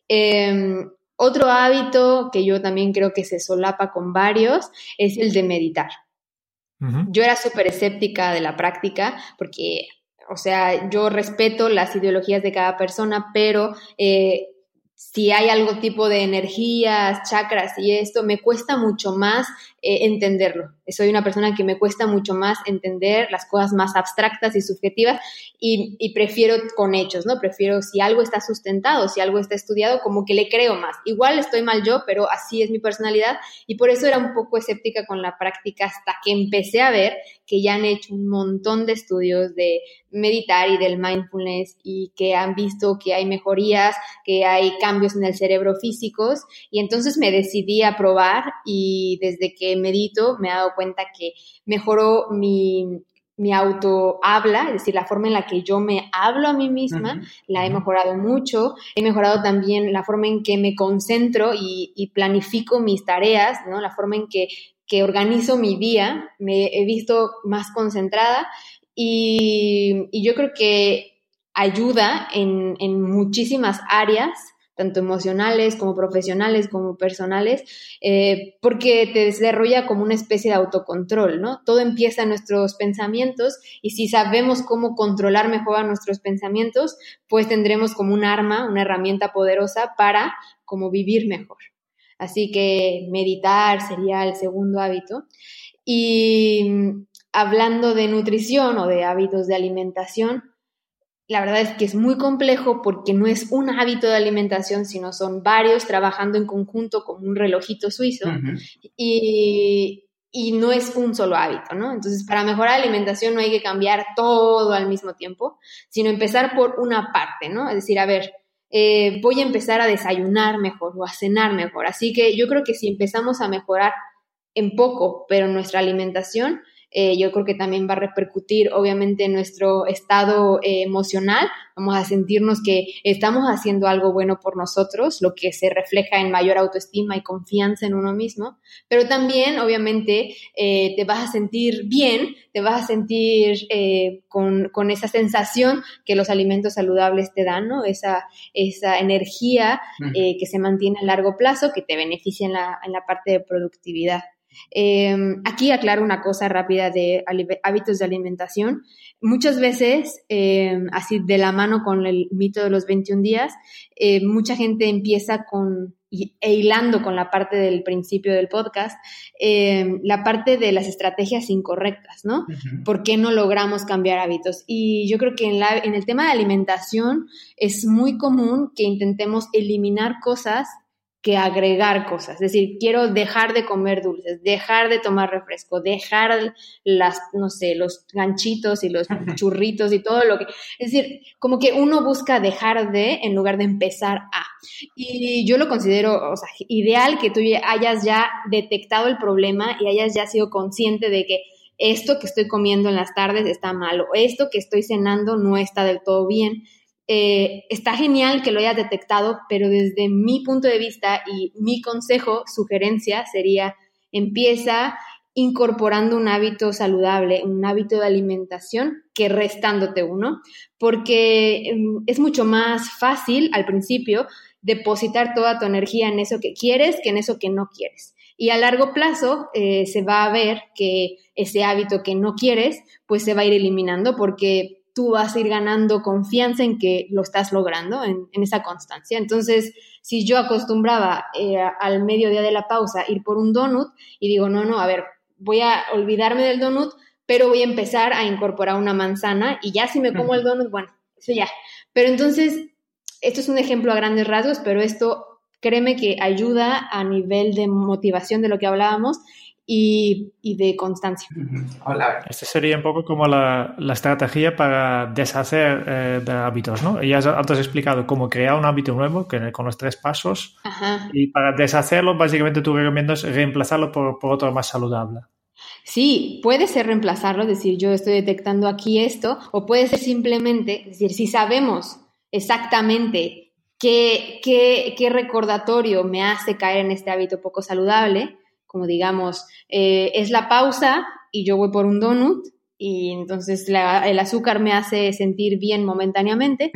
Em, otro hábito que yo también creo que se solapa con varios es el de meditar. Yo era súper escéptica de la práctica porque, o sea, yo respeto las ideologías de cada persona, pero eh, si hay algo tipo de energías, chakras y esto, me cuesta mucho más eh, entenderlo. Soy una persona que me cuesta mucho más entender las cosas más abstractas y subjetivas y, y, prefiero con hechos, ¿no? Prefiero si algo está sustentado, si algo está estudiado, como que le creo más. Igual estoy mal yo, pero así es mi personalidad y por eso era un poco escéptica con la práctica hasta que empecé a ver que ya han hecho un montón de estudios de meditar y del mindfulness y que han visto que hay mejorías, que hay cambios en el cerebro físicos y entonces me decidí a probar y desde que medito me he dado cuenta que mejoró mi, mi auto habla, es decir, la forma en la que yo me hablo a mí misma, la he mejorado mucho. He mejorado también la forma en que me concentro y, y planifico mis tareas, ¿no? La forma en que, que, organizo mi día, me he visto más concentrada y, yo creo que ayuda en, en muchísimas áreas tanto emocionales como profesionales como personales, eh, porque te desarrolla como una especie de autocontrol, ¿no? Todo empieza en nuestros pensamientos y si sabemos cómo controlar mejor a nuestros pensamientos, pues tendremos como un arma, una herramienta poderosa para como vivir mejor. Así que meditar sería el segundo hábito. Y hablando de nutrición o de hábitos de alimentación, la verdad es que es muy complejo porque no es un hábito de alimentación, sino son varios trabajando en conjunto como un relojito suizo y, y, no es un solo hábito, ¿no? Entonces, para mejorar la alimentación no hay que cambiar todo al mismo tiempo, sino empezar por una parte, ¿no? Es decir, a ver, eh, voy a empezar a desayunar mejor o a cenar mejor. Así que yo creo que si empezamos a mejorar en poco, pero nuestra alimentación, eh, yo creo que también va a repercutir obviamente en nuestro estado eh, emocional, vamos a sentirnos que estamos haciendo algo bueno por nosotros, lo que se refleja en mayor autoestima y confianza en uno mismo, pero también obviamente eh, te vas a sentir bien, te vas a sentir con, con, esa sensación que los alimentos saludables te dan, ¿no? Esa, esa energía que se mantiene a largo plazo, que te beneficia en la, en la parte de productividad. Em, aquí aclaro una cosa rápida de hábitos de alimentación. Muchas veces, em, así de la mano con el mito de los 21 días, eh, mucha gente empieza con, e hilando con la parte del principio del podcast, em, la parte de las estrategias incorrectas, ¿no? ¿Por qué no logramos cambiar hábitos? Y yo creo que en, la, en el tema de alimentación es muy común que intentemos eliminar cosas que agregar cosas. Es decir, quiero dejar de comer dulces, dejar de tomar refresco, dejar las, no sé, los ganchitos y los churritos y todo lo que... Es decir, como que uno busca dejar de en lugar de empezar a. Y yo lo considero, o sea, ideal que tú hayas ya detectado el problema y hayas ya sido consciente de que esto que estoy comiendo en las tardes está malo, esto que estoy cenando no está del todo bien eh, está genial que lo hayas detectado, pero desde mi punto de vista y mi consejo, sugerencia sería, empieza incorporando un hábito saludable, un hábito de alimentación que restándote uno, porque em, es mucho más fácil al principio depositar toda tu energía en eso que quieres que en eso que no quieres. Y a largo plazo eh, se va a ver que ese hábito que no quieres, pues se va a ir eliminando porque tú vas a ir ganando confianza en que lo estás logrando, en, esa constancia. Entonces, si yo acostumbraba eh, al mediodía de la pausa ir por un donut y digo, no, no, a ver, voy a olvidarme del donut, pero voy a empezar a incorporar una manzana y ya si me como el donut, bueno, eso ya. Pero entonces, esto es un ejemplo a grandes rasgos, pero esto créeme que ayuda a nivel de motivación de lo que hablábamos y, de constancia. Hola. Esta sería un poco como la, estrategia para deshacer eh, de hábitos, ¿no? Ya antes has explicado cómo crear un hábito nuevo que, con los tres pasos y para deshacerlo básicamente tú recomiendas reemplazarlo por, por otro más saludable. Sí, puede ser reemplazarlo, es decir, yo estoy detectando aquí esto, o puede ser simplemente, es decir, si sabemos exactamente qué, qué, qué recordatorio me hace caer en este hábito poco saludable, como digamos, eh, es la pausa y yo voy por un donut y entonces el azúcar me hace sentir bien momentáneamente.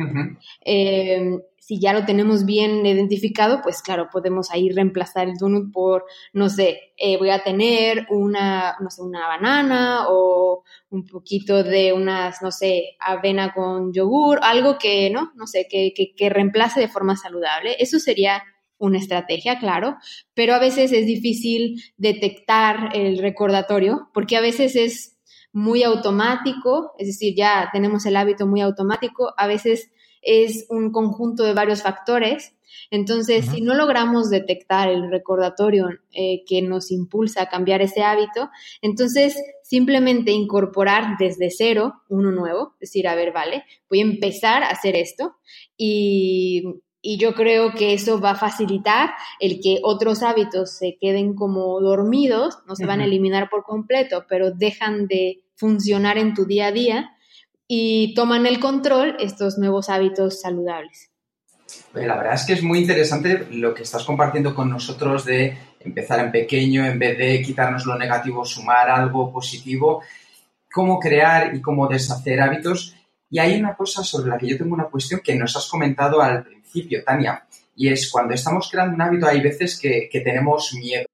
Eh, si ya lo tenemos bien identificado, pues claro, podemos ahí reemplazar el donut por, no sé, eh, voy a tener una, no sé, una banana o un poquito de unas, no sé, avena con yogur, algo que, ¿no? No sé, que, que, que reemplace de forma saludable. Eso sería una estrategia, claro, pero a veces es difícil detectar el recordatorio porque a veces es muy automático, es decir, ya tenemos el hábito muy automático, a veces es un conjunto de varios factores. Entonces, si no logramos detectar el recordatorio eh, que nos impulsa a cambiar ese hábito, entonces simplemente incorporar desde cero uno nuevo, decir, a ver, vale, voy a empezar a hacer esto y y yo creo que eso va a facilitar el que otros hábitos se queden como dormidos, no se van a eliminar por completo, pero dejan de funcionar en tu día a día y toman el control estos nuevos hábitos saludables. la verdad es que es muy interesante lo que estás compartiendo con nosotros de empezar en pequeño, en vez de quitarnos lo negativo, sumar algo positivo, cómo crear y cómo deshacer hábitos. Y hay una cosa sobre la que yo tengo una cuestión que nos has comentado al principio, Tania, y es cuando estamos creando un hábito hay veces que, que tenemos miedo.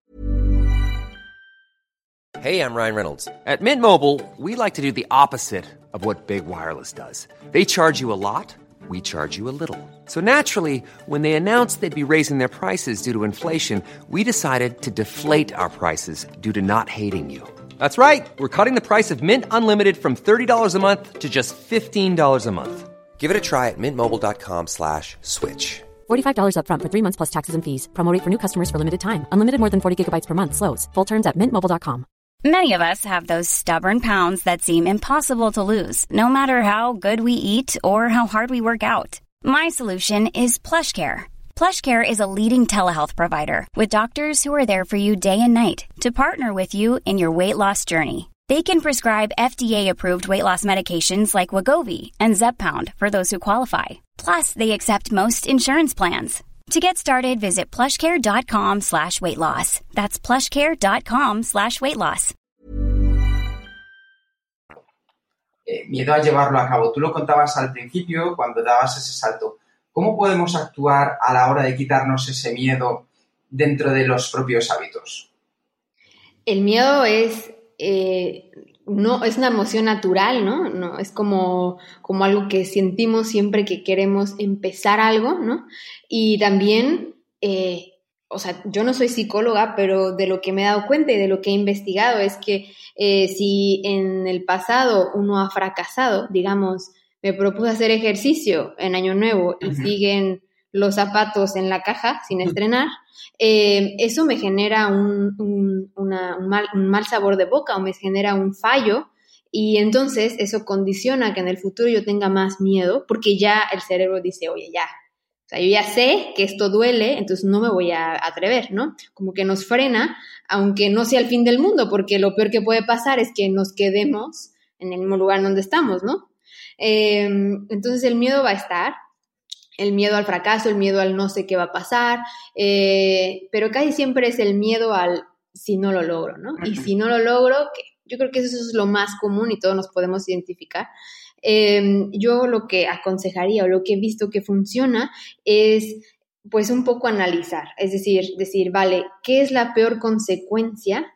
Hey, I'm Ryan Reynolds. At Mint Mobile, we like to do the opposite of what Big Wireless does. They charge you a lot, we charge you a little. So naturally, when they announced they'd be raising their prices due to inflation, we decided to deflate our prices due to not hating you. That's right. We're cutting the price of Mint Unlimited from $30 a month to just $15 a month. Give it a try at mintmobile.com slash switch. $45 upfront for three months plus taxes and fees. Promo for new customers for limited time. Unlimited more than 40 gigabytes per month. Slows. Full terms at mintmobile.com. Many of us have those stubborn pounds that seem impossible to lose, no matter how good we eat or how hard we work out. My solution is PlushCare. PlushCare is a leading telehealth provider with doctors who are there for you day and night to partner with you in your weight loss journey. They can prescribe FDA-approved weight loss medications like Wagovi and Zepbound for those who qualify. Plus, they accept most insurance plans. To get started, visit plushcare.com slash weight loss. That's plushcare.com slash weight loss. Eh, miedo a llevarlo a cabo. Tú lo contabas al principio cuando dabas ese salto. ¿Cómo podemos actuar a la hora de quitarnos ese miedo dentro de los propios hábitos? El miedo es eh, no, es una emoción natural, ¿no? no es como, como algo que sentimos siempre que queremos empezar algo, ¿no? Y también, eh, o sea, yo no soy psicóloga, pero de lo que me he dado cuenta y de lo que he investigado es que eh, si en el pasado uno ha fracasado, digamos, me propuse hacer ejercicio en Año Nuevo y siguen los zapatos en la caja sin estrenar, eh, eso me genera un, mal, sabor de boca o me genera un fallo y entonces eso condiciona que en el futuro yo tenga más miedo porque ya el cerebro dice, oye, ya, o sea, yo ya sé que esto duele, entonces no me voy a atrever, ¿no? Como que nos frena, aunque no sea el fin del mundo, porque lo peor que puede pasar es que nos quedemos en el mismo lugar donde estamos, ¿no? Eh, entonces el miedo va a estar, el miedo al fracaso, el miedo al no sé qué va a pasar, eh, pero casi siempre es el miedo al si no lo logro, ¿no? Y si no lo logro, yo creo que eso es lo más común y todos nos podemos identificar. Em, yo lo que aconsejaría o lo que he visto que funciona es pues un poco analizar, es decir, decir, vale, ¿qué es la peor consecuencia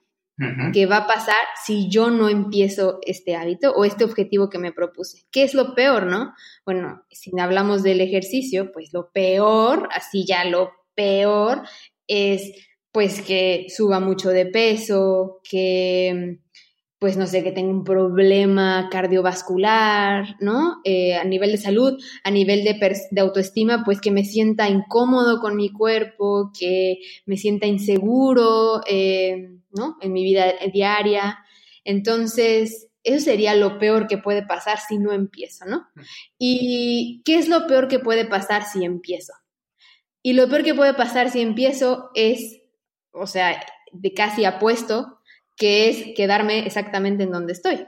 que va a pasar si yo no empiezo este hábito o este objetivo que me propuse. ¿Qué es lo peor, no? Bueno, si hablamos del ejercicio, pues lo peor, así ya lo peor es pues que suba mucho de peso, que pues no sé, que tenga un problema cardiovascular, ¿no? Eh, a nivel de salud, a nivel de, de, autoestima, pues que me sienta incómodo con mi cuerpo, que me sienta inseguro, eh, ¿no? En mi vida diaria. Entonces, eso sería lo peor que puede pasar si no empiezo, ¿no? ¿Y qué es lo peor que puede pasar si empiezo? Y lo peor que puede pasar si empiezo es, o sea, de casi apuesto que es quedarme exactamente en donde estoy.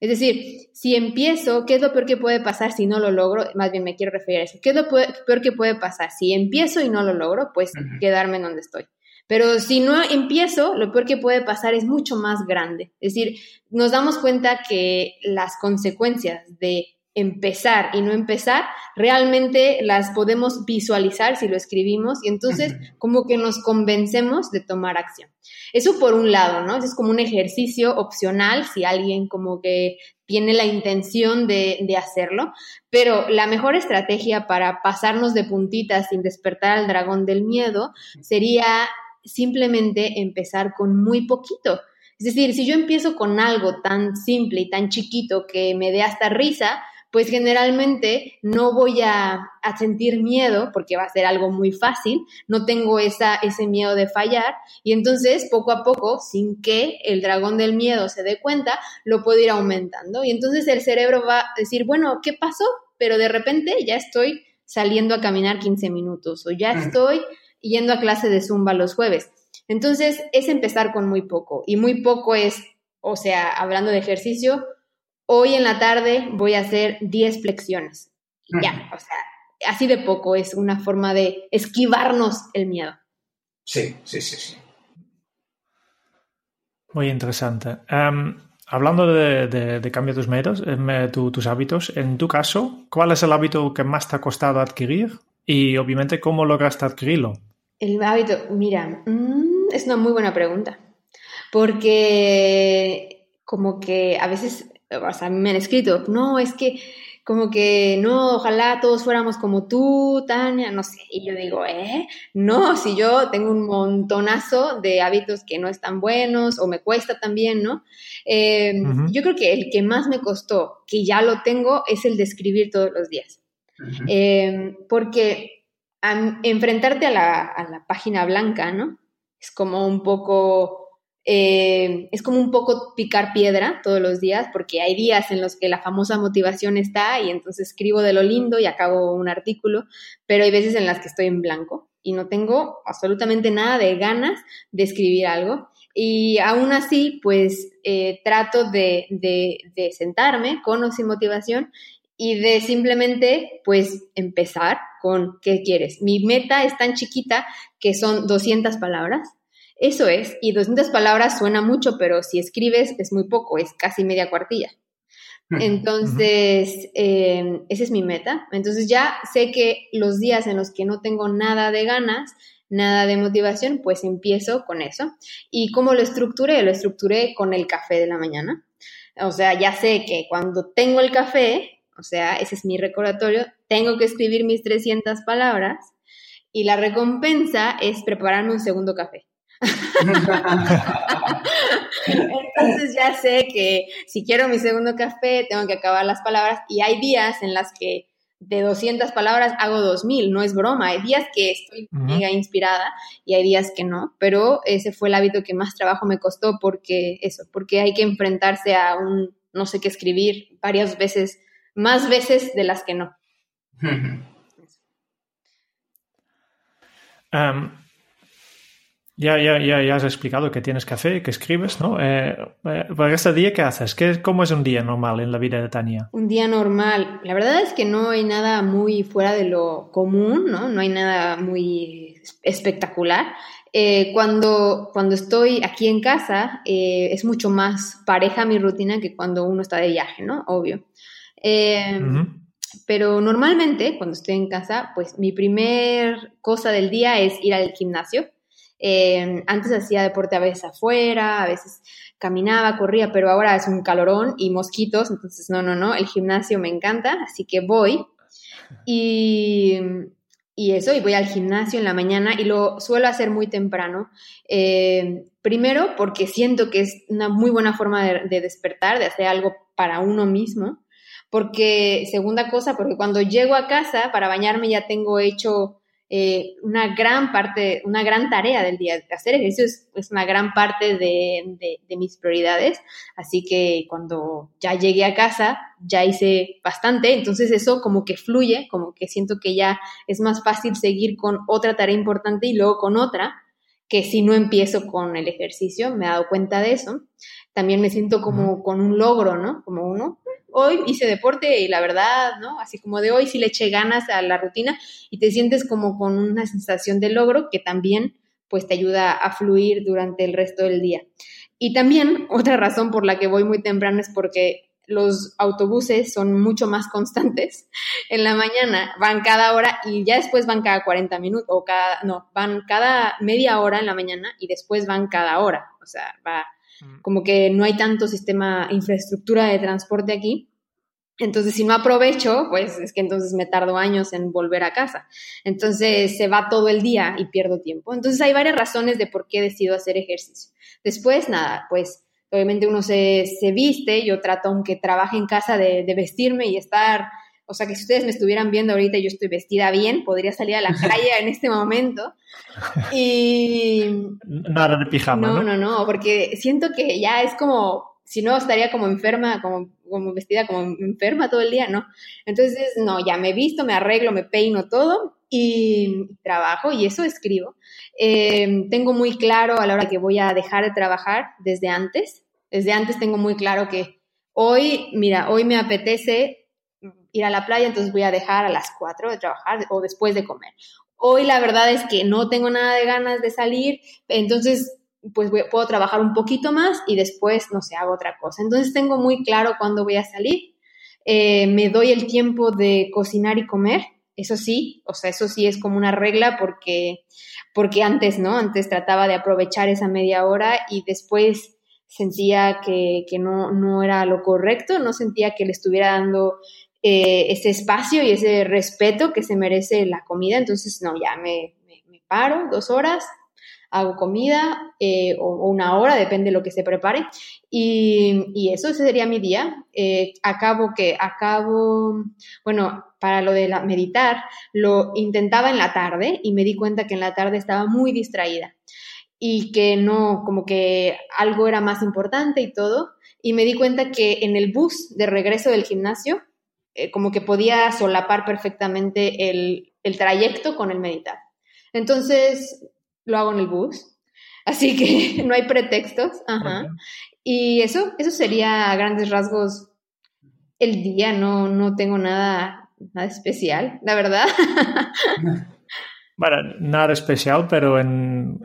Es decir, si empiezo, ¿qué es lo peor que puede pasar si no lo logro? Más bien me quiero referir a eso. ¿Qué es lo peor que puede pasar? Si empiezo y no lo logro, pues quedarme en donde estoy. Pero si no empiezo, lo peor que puede pasar es mucho más grande. Es decir, nos damos cuenta que las consecuencias de empezar y no empezar, realmente las podemos visualizar si lo escribimos y entonces como que nos convencemos de tomar acción. Eso por un lado, ¿no? Es como un ejercicio opcional si alguien como que tiene la intención de, de hacerlo, pero la mejor estrategia para pasarnos de puntitas sin despertar al dragón del miedo sería simplemente empezar con muy poquito. Es decir, si yo empiezo con algo tan simple y tan chiquito que me dé hasta risa, pues generalmente no voy a, sentir miedo porque va a ser algo muy fácil, no tengo esa, ese miedo de fallar y entonces poco a poco, sin que el dragón del miedo se dé cuenta, lo puedo ir aumentando y entonces el cerebro va a decir, bueno, ¿qué pasó? Pero de repente ya estoy saliendo a caminar 15 minutos o ya estoy yendo a clase de zumba los jueves. Entonces es empezar con muy poco y muy poco es, o sea, hablando de ejercicio, hoy en la tarde voy a hacer 10 flexiones. ya, o sea, así de poco es una forma de esquivarnos el miedo. Sí, sí, sí, sí. Muy interesante. Em, hablando de, de, cambio de tus medios, em, tus hábitos, en tu caso, ¿cuál es el hábito que más te ha costado adquirir? Y obviamente, ¿cómo lograste adquirirlo? El hábito, mira, mm, es una muy buena pregunta. Porque como que a veces o sea, me han escrito, no, es que como que no, ojalá todos fuéramos como tú, Tania, no sé. Y yo digo, ¿eh? No, si yo tengo un montonazo de hábitos que no están buenos o me cuesta también, ¿no? Em, yo creo que el que más me costó, que ya lo tengo, es el de escribir todos los días. Em, porque enfrentarte a la, a la página blanca, ¿no? Es como un poco eh, es como un poco picar piedra todos los días, porque hay días en los que la famosa motivación está y entonces escribo de lo lindo y acabo un artículo, pero hay veces en las que estoy en blanco y no tengo absolutamente nada de ganas de escribir algo. Y aún así, pues eh, trato de, de sentarme con o sin motivación y de simplemente, pues, empezar con qué quieres. Mi meta es tan chiquita que son 200 palabras eso es, y 200 palabras suena mucho, pero si escribes es muy poco, es casi media cuartilla. Entonces, em, esa es mi meta. Entonces ya sé que los días en los que no tengo nada de ganas, nada de motivación, pues empiezo con eso. ¿Y cómo lo estructuré? Lo estructuré con el café de la mañana. O sea, ya sé que cuando tengo el café, o sea, ese es mi recordatorio, tengo que escribir mis 300 palabras y la recompensa es prepararme un segundo café. Entonces ya sé que si quiero mi segundo café, tengo que acabar las palabras y hay días en las que de 200 palabras hago 2000, no es broma, hay días que estoy mega inspirada y hay días que no, pero ese fue el hábito que más trabajo me costó porque eso, porque hay que enfrentarse a un no sé qué escribir varias veces, más veces de las que no. Ya, ya, ya, ya has explicado qué tienes que hacer, qué escribes, ¿no? Eh, eh, para este día, ¿qué haces? ¿Qué, ¿Cómo es un día normal en la vida de Tania? Un día normal. La verdad es que no hay nada muy fuera de lo común, ¿no? No hay nada muy espectacular. Eh, cuando, cuando estoy aquí en casa, es mucho más pareja mi rutina que cuando uno está de viaje, ¿no? Obvio. Pero normalmente, cuando estoy en casa, pues mi primer cosa del día es ir al gimnasio Eh, antes hacía deporte a veces afuera, a veces caminaba, corría, pero ahora es un calorón y mosquitos, entonces no, no, no, el gimnasio me encanta, así que voy. Y, y eso, y voy al gimnasio en la mañana y lo suelo hacer muy temprano. Eh, primero, porque siento que es una muy buena forma de, despertar, de hacer algo para uno mismo. Porque, segunda cosa, porque cuando llego a casa para bañarme ya tengo hecho eh, una gran parte, una gran tarea del día. Hacer ejercicio es, una gran parte de, de, mis prioridades, así que cuando ya llegué a casa ya hice bastante, entonces eso como que fluye, como que siento que ya es más fácil seguir con otra tarea importante y luego con otra, que si no empiezo con el ejercicio, me he dado cuenta de eso. También me siento como con un logro, ¿no? Como uno, hoy hice deporte y la verdad, ¿no? Así como de hoy sí le eché ganas a la rutina y te sientes como con una sensación de logro que también pues te ayuda a fluir durante el resto del día. Y también otra razón por la que voy muy temprano es porque los autobuses son mucho más constantes. En la mañana van cada hora y ya después van cada 40 minutos o cada, no, van cada media hora en la mañana y después van cada hora. O sea, va. Como que no hay tanto sistema, infraestructura de transporte aquí. Entonces, si no aprovecho, pues es que entonces me tardo años en volver a casa. Entonces, se va todo el día y pierdo tiempo. Entonces, hay varias razones de por qué decido hacer ejercicio. Después, nada, pues obviamente uno se, se viste, yo trato, aunque trabaje en casa, de, de vestirme y estar o sea que si ustedes me estuvieran viendo ahorita y yo estoy vestida bien, podría salir a la calle en este momento. Y... Nada de pijama. No, no, no, porque siento que ya es como, si no, estaría como enferma, como, como vestida como enferma todo el día, ¿no? Entonces, no, ya me visto, me arreglo, me peino todo y trabajo y eso escribo. Eh, tengo muy claro a la hora que voy a dejar de trabajar desde antes. Desde antes tengo muy claro que hoy, mira, hoy me apetece ir a la playa, entonces voy a dejar a las 4 de trabajar o después de comer. Hoy la verdad es que no tengo nada de ganas de salir, entonces pues puedo trabajar un poquito más y después, no sé, hago otra cosa. Entonces tengo muy claro cuándo voy a salir. Eh, me doy el tiempo de cocinar y comer, eso sí, o sea, eso sí es como una regla porque, porque antes, ¿no? Antes trataba de aprovechar esa media hora y después sentía que, que no, no, era lo correcto, no sentía que le estuviera dando eh, ese espacio y ese respeto que se merece la comida. Entonces, no, ya me, me, paro dos horas, hago comida eh, o, una hora, depende de lo que se prepare. Y, y eso sería mi día. Eh, acabo que, acabo, bueno, para lo de la, meditar, lo intentaba en la tarde y me di cuenta que en la tarde estaba muy distraída y que no, como que algo era más importante y todo. Y me di cuenta que en el bus de regreso del gimnasio eh, como que podía solapar perfectamente el, trayecto con el meditar. Entonces, lo hago en el bus, así que no hay pretextos. Y eso, eso sería a grandes rasgos el día, no, no tengo nada, nada especial, la verdad. Bueno, nada especial, pero en,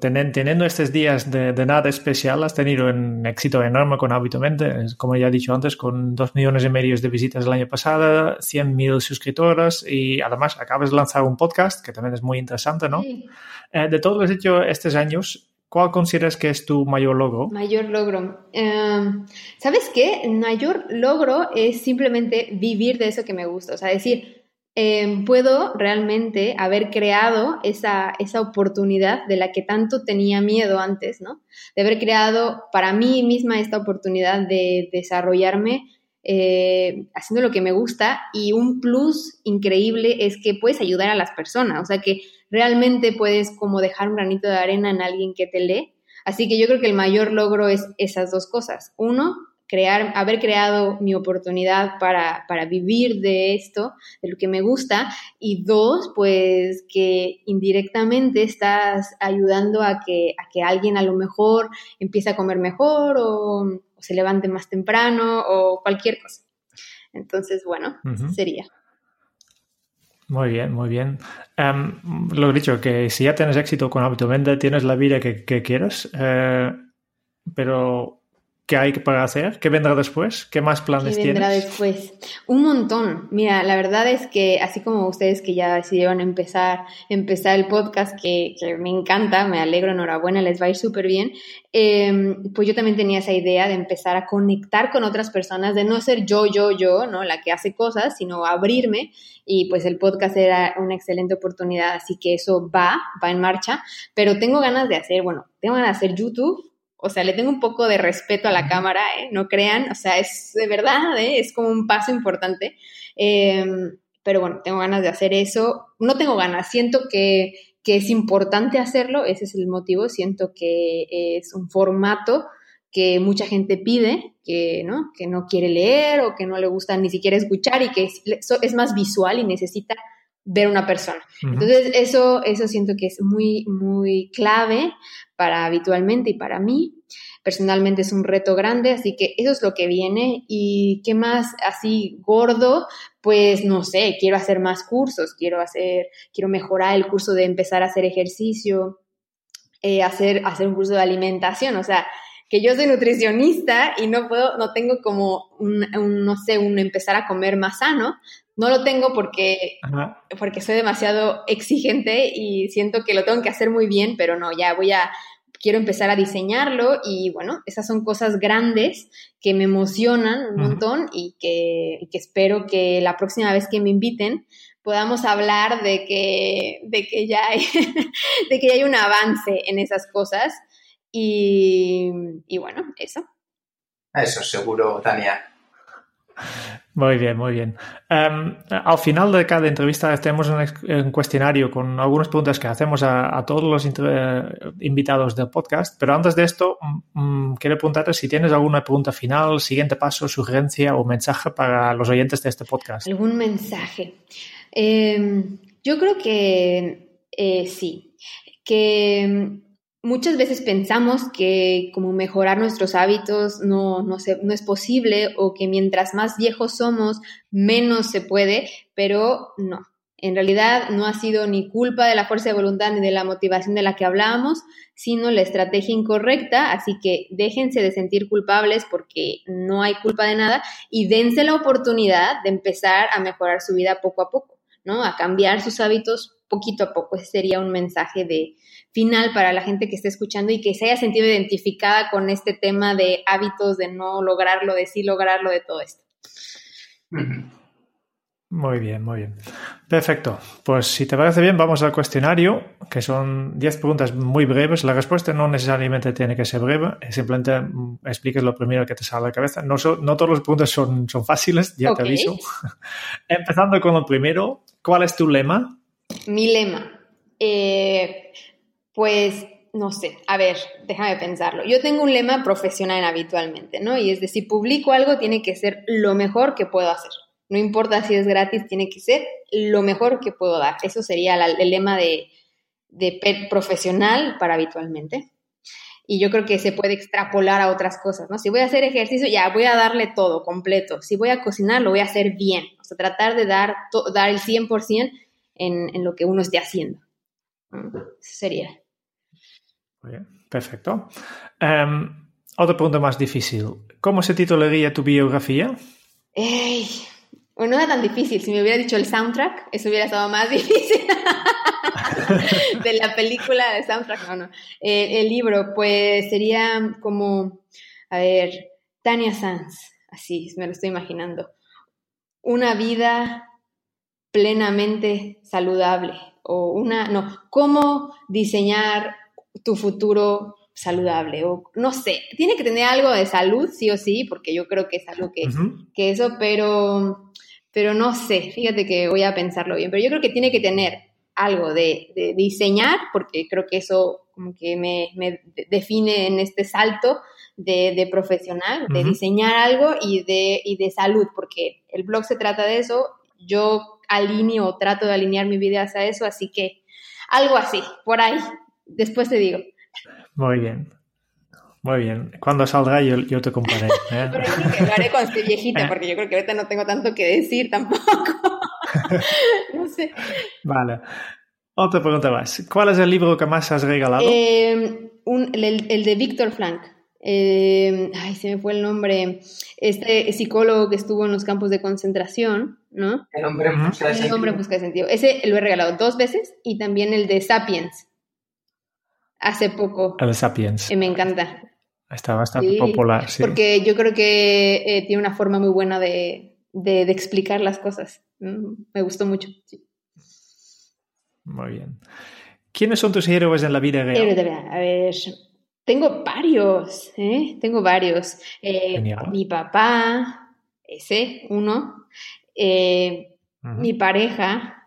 teniendo estos días de, nada especial, has tenido un éxito enorme con Hábitamente, como ya he dicho antes, con dos millones y medio de visitas el año pasado, 100.000 suscriptores y además acabas de lanzar un podcast que también es muy interesante, ¿no? Eh, de todo lo que has hecho estos años, ¿cuál consideras que es tu mayor logro? Mayor logro. Em, ¿Sabes qué? Mayor logro es simplemente vivir de eso que me gusta, o sea, decir, Em, puedo realmente haber creado esa, esa oportunidad de la que tanto tenía miedo antes, ¿no? De haber creado para mí misma esta oportunidad de desarrollarme eh, haciendo lo que me gusta y un plus increíble es que puedes ayudar a las personas, o sea que realmente puedes como dejar un granito de arena en alguien que te lee. Así que yo creo que el mayor logro es esas dos cosas. Uno, crear, haber creado mi oportunidad para, para, vivir de esto, de lo que me gusta, y dos, pues que indirectamente estás ayudando a que, a que alguien a lo mejor empiece a comer mejor o, se levante más temprano o cualquier cosa. Entonces, bueno, sería. Muy bien, muy bien. Em, lo he dicho, que si ya tienes éxito con Hábito tienes la vida que, que quieres, eh, pero ¿Qué hay para hacer? ¿Qué vendrá después? ¿Qué más planes ¿Qué vendrá tienes? después? Un montón. Mira, la verdad es que así como ustedes que ya decidieron empezar, empezar el podcast, que, que me encanta, me alegro, enhorabuena, les va a ir súper bien, eh, pues yo también tenía esa idea de empezar a conectar con otras personas, de no ser yo, yo, yo, ¿no? La que hace cosas, sino abrirme. Y pues el podcast era una excelente oportunidad, así que eso va, va en marcha. Pero tengo ganas de hacer, bueno, tengo ganas de hacer YouTube o sea, le tengo un poco de respeto a la cámara, ¿eh? No crean, o sea, es de verdad, ¿eh? Es como un paso importante. Eh, pero bueno, tengo ganas de hacer eso. No tengo ganas, siento que, que, es importante hacerlo, ese es el motivo, siento que es un formato que mucha gente pide, que no, que no quiere leer o que no le gusta ni siquiera escuchar y que es, es más visual y necesita ver una persona. Uh -huh. Entonces, eso, eso siento que es muy, muy clave para habitualmente y para mí. Personalmente es un reto grande, así que eso es lo que viene. ¿Y qué más así gordo? Pues no sé, quiero hacer más cursos, quiero hacer, quiero mejorar el curso de empezar a hacer ejercicio, eh, hacer, hacer un curso de alimentación, o sea, que yo soy nutricionista y no puedo, no tengo como un, no sé, un empezar a comer más sano. No lo tengo porque, Ajá. porque soy demasiado exigente y siento que lo tengo que hacer muy bien, pero no, ya voy a, quiero empezar a diseñarlo y bueno, esas son cosas grandes que me emocionan un montón y que, y que espero que la próxima vez que me inviten podamos hablar de que, de que ya hay, de que ya hay un avance en esas cosas y, y bueno, eso. Eso seguro, Tania. Muy bien, muy bien. Um, al final de cada entrevista tenemos un, cuestionario con algunas preguntas que hacemos a, todos los invitados del podcast, pero antes de esto um, quiero preguntarte si tienes alguna pregunta final, siguiente paso, sugerencia o mensaje para los oyentes de este podcast. ¿Algún mensaje? Eh, yo creo que eh, sí, que muchas veces pensamos que como mejorar nuestros hábitos no, no, se, no, es posible o que mientras más viejos somos, menos se puede, pero no. En realidad no ha sido ni culpa de la fuerza de voluntad ni de la motivación de la que hablábamos, sino la estrategia incorrecta, así que déjense de sentir culpables porque no hay culpa de nada y dense la oportunidad de empezar a mejorar su vida poco a poco, ¿no? A cambiar sus hábitos poquito a poco. Ese sería un mensaje de, final para la gente que esté escuchando y que se haya sentido identificada con este tema de hábitos, de no lograrlo, de sí lograrlo, de todo esto. Muy bien, muy bien. Perfecto. Pues si te parece bien, vamos al cuestionario, que son 10 preguntas muy breves. La respuesta no necesariamente tiene que ser breve, simplemente expliques lo primero que te sale a la cabeza. No, so, no todas las preguntas son, son fáciles, ya okay. te aviso. Empezando con lo primero, ¿cuál es tu lema? Mi lema. Eh, pues no sé, a ver, déjame pensarlo. Yo tengo un lema profesional habitualmente, ¿no? Y es de si publico algo, tiene que ser lo mejor que puedo hacer. No importa si es gratis, tiene que ser lo mejor que puedo dar. Eso sería el lema de, profesional para habitualmente. Y yo creo que se puede extrapolar a otras cosas, ¿no? Si voy a hacer ejercicio, ya voy a darle todo, completo. Si voy a cocinar, lo voy a hacer bien. O sea, tratar de dar, dar el 100% en, en lo que uno esté haciendo. Eso sería. Perfecto. Um, otra pregunta más difícil. ¿Cómo se titularía tu biografía? Bueno, no era tan difícil. Si me hubiera dicho el soundtrack, eso hubiera estado más difícil. de la película de soundtrack, no, no. El, el, libro, pues sería como, a ver, Tania Sanz, así me lo estoy imaginando. Una vida plenamente saludable. O una, no, cómo diseñar tu futuro saludable o no sé, tiene que tener algo de salud sí o sí, porque yo creo que es algo que, uh -huh. que eso, pero, pero no sé, fíjate que voy a pensarlo bien, pero yo creo que tiene que tener algo de, de diseñar, porque creo que eso como que me, me define en este salto de, de profesional, de uh -huh. diseñar algo y de, y de salud, porque el blog se trata de eso, yo alineo, trato de alinear mi vida hacia eso, así que algo así, por ahí, después te digo. Muy bien. Muy bien. Cuando salga yo, yo te comparé. ¿eh? Pero yo creo que lo haré cuando esté viejita, porque yo creo que ahorita no tengo tanto que decir tampoco. no sé. Vale. Otra pregunta más. ¿Cuál es el libro que más has regalado? Eh, un, el, el, de Víctor Frank. eh, ay, se me fue el nombre, este psicólogo que estuvo en los campos de concentración, ¿no? El hombre en busca de El hombre en busca de sentido. Ese lo he regalado dos veces y también el de Sapiens. Hace poco. El Sapiens. Eh, me encanta. Está bastante Sí, popular, sí. Porque yo creo que eh, tiene una forma muy buena de, de- de explicar las cosas. Mm, Me gustó mucho. sí. Muy bien. ¿Quiénes son tus héroes en la vida real? Héroe de verdad. A ver, tengo varios, ¿eh? Tengo varios. Eh, mi papá, ese, uno. Eh, mi pareja.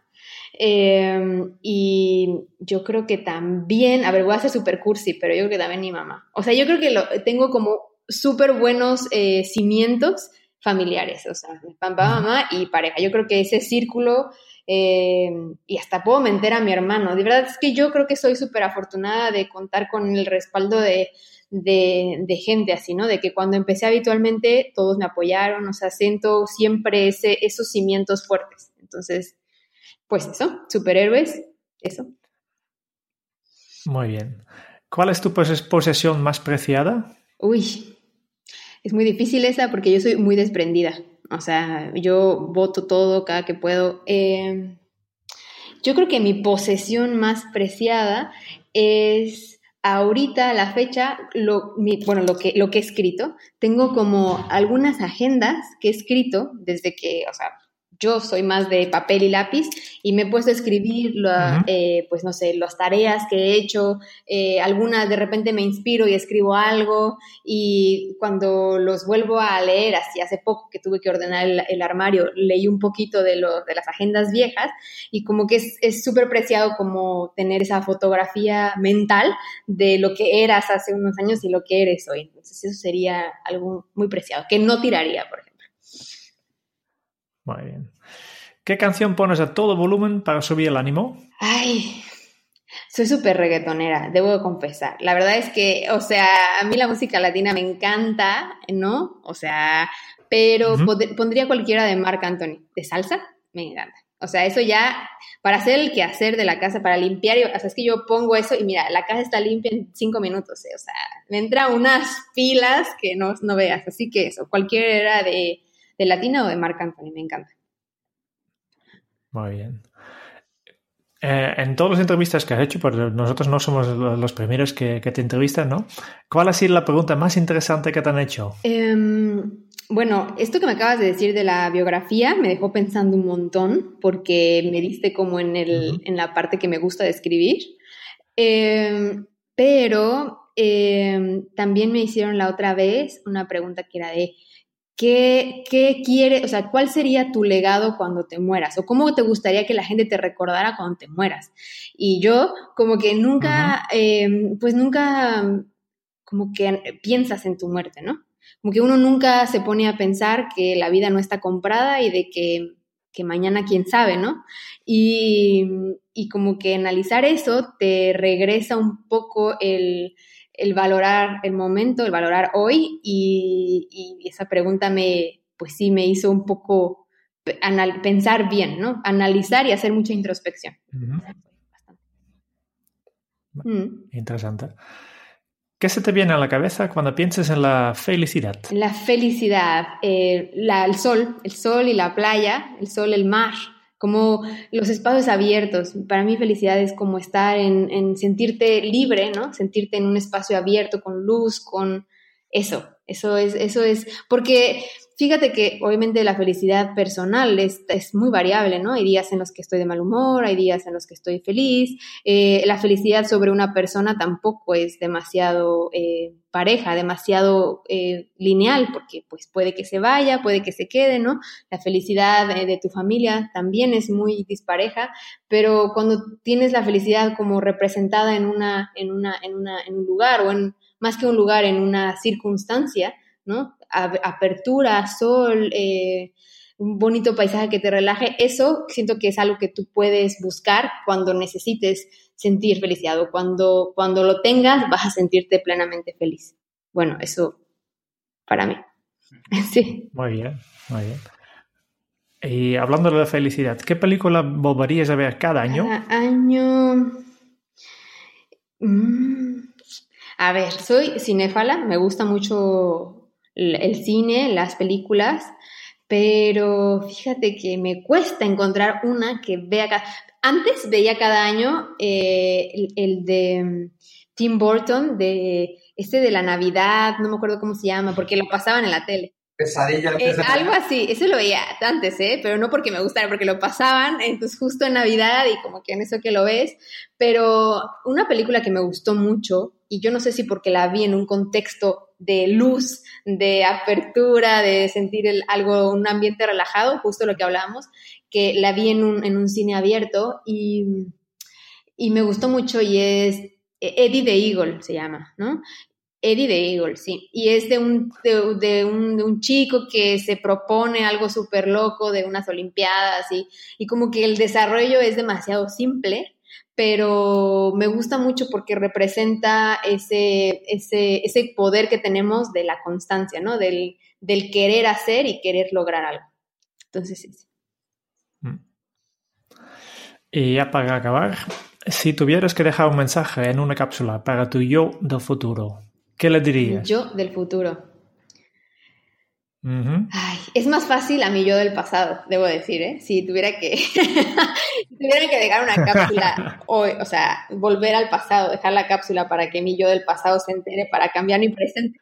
Eh, y yo creo que también, a ver, voy a ser super cursi, pero yo creo que también mi mamá. O sea, yo creo que lo, tengo como súper buenos eh, cimientos familiares, o sea, papá, mamá y pareja. Yo creo que ese círculo, eh, y hasta puedo meter a mi hermano. De verdad es que yo creo que soy súper afortunada de contar con el respaldo de, de, de gente así, ¿no? De que cuando empecé habitualmente todos me apoyaron, o sea, siento siempre ese, esos cimientos fuertes. Entonces, pues eso, superhéroes, eso. Muy bien. ¿Cuál es tu pos- posesión más preciada? Uy, es muy difícil esa porque yo soy muy desprendida. O sea, yo voto todo cada que puedo. Eh, yo creo que mi posesión más preciada es ahorita, a la fecha, lo, mi- bueno, lo que, lo que he escrito. Tengo como algunas agendas que he escrito desde que, o sea, yo soy más de papel y lápiz y me he puesto a escribir, la- Ujú. eh, pues no sé, las tareas que he hecho, eh, algunas de repente me inspiro y escribo algo y cuando los vuelvo a leer, así hace poco que tuve que ordenar el, el armario, leí un poquito de, lo, de las agendas viejas y como que es súper preciado como tener esa fotografía mental de lo que eras hace unos años y lo que eres hoy. Entonces eso sería algo muy preciado, que no tiraría, por ejemplo. Muy bien. ¿Qué canción pones a todo volumen para subir el ánimo? Ay, soy súper reggaetonera, debo de confesar. La verdad es que, o sea, a mí la música latina me encanta, ¿no? O sea, pero pondría cualquiera de Marc Anthony. ¿De salsa? Me encanta. O sea, eso ya, para hacer el quehacer de la casa, para limpiar, y- o sea, es que yo pongo eso y mira, la casa está limpia en cinco minutos, ¿eh? o sea, me entran unas pilas que no, no veas. Así que eso, cualquiera de, de latina o de Marc Anthony, me encanta. Muy bien. Eh, en todas las entrevistas que has hecho, porque nosotros no somos lo- los primeros que, que te entrevistan, ¿no? ¿Cuál ha sido la pregunta más interesante que te han hecho? Em, bueno, esto que me acabas de decir de la biografía me dejó pensando un montón porque me diste como en, el, en la parte que me gusta de escribir. Em, pero em, también me hicieron la otra vez una pregunta que era de ¿qué, qué quiere, o sea, cuál sería tu legado cuando te mueras? ¿O cómo te gustaría que la gente te recordara cuando te mueras? Y yo como que nunca, em, pues nunca como que piensas en tu muerte, ¿no? Como que uno nunca se pone a pensar que la vida no está comprada y de que, que mañana quién sabe, ¿no? Y, y como que analizar eso te regresa un poco el, el valorar el momento, el valorar hoy y, y esa pregunta me, pues sí, me hizo un poco anal- pensar bien, ¿no? Analizar y hacer mucha introspección. Mm. Interesante. ¿Qué se te viene a la cabeza cuando piensas en la felicidad? La felicidad, eh, la- el sol, el sol y la playa, el sol, el mar, como los espacios abiertos. Para mí felicidad es como estar en, en sentirte libre, ¿no? Sentirte en un espacio abierto, con luz, con eso. Eso es, eso es, porque fíjate que obviamente la felicidad personal es, muy variable, ¿no? Hay días en los que estoy de mal humor, hay días en los que estoy feliz. Eh, la felicidad sobre una persona tampoco es demasiado eh, pareja, demasiado eh, lineal, porque pues puede que se vaya, puede que se quede, ¿no? La felicidad de tu familia también es muy dispareja, pero cuando tienes la felicidad como representada en una, en una, en una, en un lugar o en más que un lugar, en una circunstancia, ¿no? Apertura, sol, eh, un bonito paisaje que te relaje, eso siento que es algo que tú puedes buscar cuando necesites sentir felicidad o cuando, cuando lo tengas vas a sentirte plenamente feliz. Bueno, eso para mí. Sí. Muy bien, muy bien. Y hablando de la felicidad, ¿qué película volverías a ver cada año? Cada año. Mm. A ver, soy cinéfala, me gusta mucho el cine, las películas, pero fíjate que me cuesta encontrar una que vea cada... Antes veía cada año eh, el, de mm, Tim Burton, de este de la Navidad, no me acuerdo cómo se llama, porque lo pasaban en la tele. Pesadilla. Eh, algo así, eso lo veía antes, ¿eh? Pero no porque me gustara, porque lo pasaban, entonces justo en Navidad y como que en eso que lo ves. Pero una película que me gustó mucho, y yo no sé si porque la vi en un contexto de luz, de apertura, de sentir algo, un ambiente relajado, justo lo que hablábamos, que la vi en un, en un cine abierto y, y me gustó mucho y es Eddie the Eagle se llama, ¿no? Eddie the Eagle, sí. Y es de un, de, un, chico que se propone algo súper loco de unas Olimpiadas y, y, como que el desarrollo es demasiado simple, pero me gusta mucho porque representa ese, ese, ese poder que tenemos de la constancia, ¿no? Del, del querer hacer y querer lograr algo. Entonces, sí. Mm. Y ya para acabar, si tuvieras que dejar un mensaje en una cápsula para tu yo del futuro, ¿Qué le dirías? Yo del futuro. Es más fácil a mi yo del pasado, debo decir, ¿eh? Si tuviera que, tuviera que dejar una cápsula hoy, o sea, volver al pasado, dejar la cápsula para que mi yo del pasado se entere, para cambiar mi presente,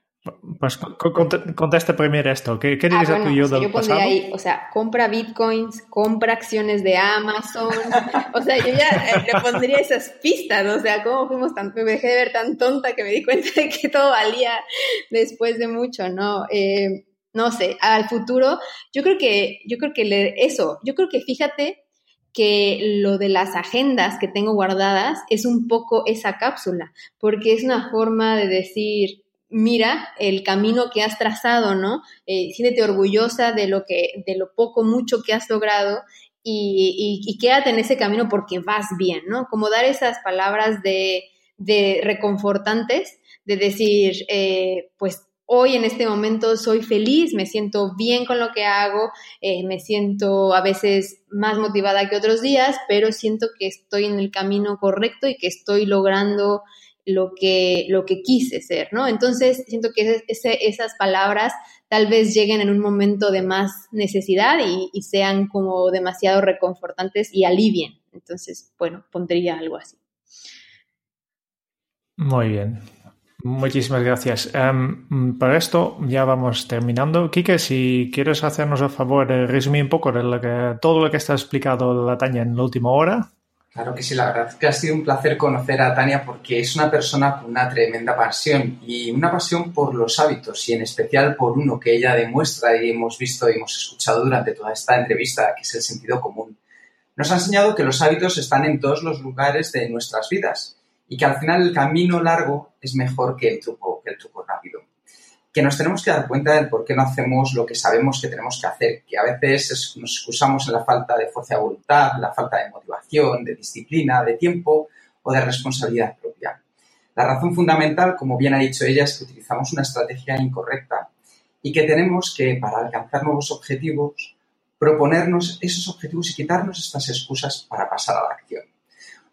pues conteste primero esto. ¿Qué, qué ah, dirías a tu yo del yo pasado? Ahí, o sea, compra bitcoins, compra acciones de Amazon. o sea, yo ya eh, le pondría esas pistas. O sea, cómo fuimos tan. Me dejé de ver tan tonta que me di cuenta de que todo valía después de mucho, ¿no? Eh, no sé, al futuro, yo creo que, yo creo que eso, yo creo que fíjate que lo de las agendas que tengo guardadas es un poco esa cápsula, porque es una forma de decir, mira el camino que has trazado, ¿no? Eh, siéntete orgullosa de lo que, de lo poco, mucho que has logrado y, y, quédate en ese camino porque vas bien, ¿no? Como dar esas palabras de, de reconfortantes, de decir, eh, pues hoy en este momento soy feliz, me siento bien con lo que hago, eh, me siento a veces más motivada que otros días, pero siento que estoy en el camino correcto y que estoy logrando lo que, lo que quise ser, ¿no? Entonces, siento que esas palabras tal vez lleguen en un momento de más necesidad y, sean como demasiado reconfortantes y alivien. Entonces, bueno, pondría algo así. Muy bien. Muchísimas gracias. Um, para esto ya vamos terminando. Quique, si quieres hacernos el favor de resumir un poco de todo lo que está explicado la Tania en la última hora. Claro que sí, la verdad es que ha sido un placer conocer a Tania porque es una persona con una tremenda pasión y una pasión por los hábitos y en especial por uno que ella demuestra y hemos visto y hemos escuchado durante toda esta entrevista, que es el sentido común. Nos ha enseñado que los hábitos están en todos los lugares de nuestras vidas y que al final el camino largo es mejor que el truco, rápido que nos tenemos que dar cuenta del por qué no hacemos lo que sabemos que tenemos que hacer, que a veces nos excusamos en la falta de fuerza de voluntad, la falta de motivación, de disciplina, de tiempo o de responsabilidad propia. La razón fundamental, como bien ha dicho ella, es que utilizamos una estrategia incorrecta y que tenemos que, para alcanzar nuevos objetivos, proponernos esos objetivos y quitarnos estas excusas para pasar a la acción.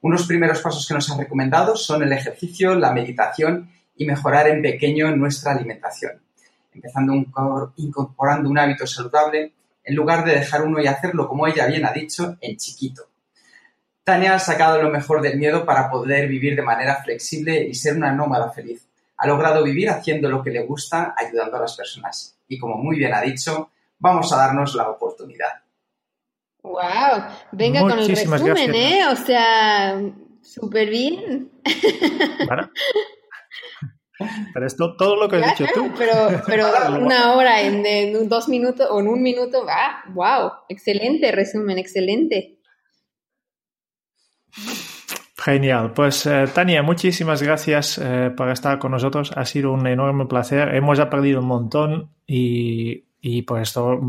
Unos primeros pasos que nos han recomendado son el ejercicio, la meditación y mejorar en pequeño nuestra alimentación, empezando incorporando un hábito saludable en lugar de dejar uno y hacerlo, como ella bien ha dicho, en chiquito. Tania ha sacado lo mejor del miedo para poder vivir de manera flexible y ser una nómada feliz. Ha logrado vivir haciendo lo que le gusta, ayudando a las personas. Y como muy bien ha dicho, vamos a darnos la oportunidad. ¡Wow! Venga con el resumen, ¿eh? O sea, súper bien. Pero es todo lo que has dicho tú. Pero, pero una hora en, dos minutos o en un minuto, ah, wow, excelente resumen, excelente. Genial. Pues eh, Tania, muchísimas gracias eh, por estar con nosotros. Ha sido un enorme placer. Hemos aprendido un montón y, y por esto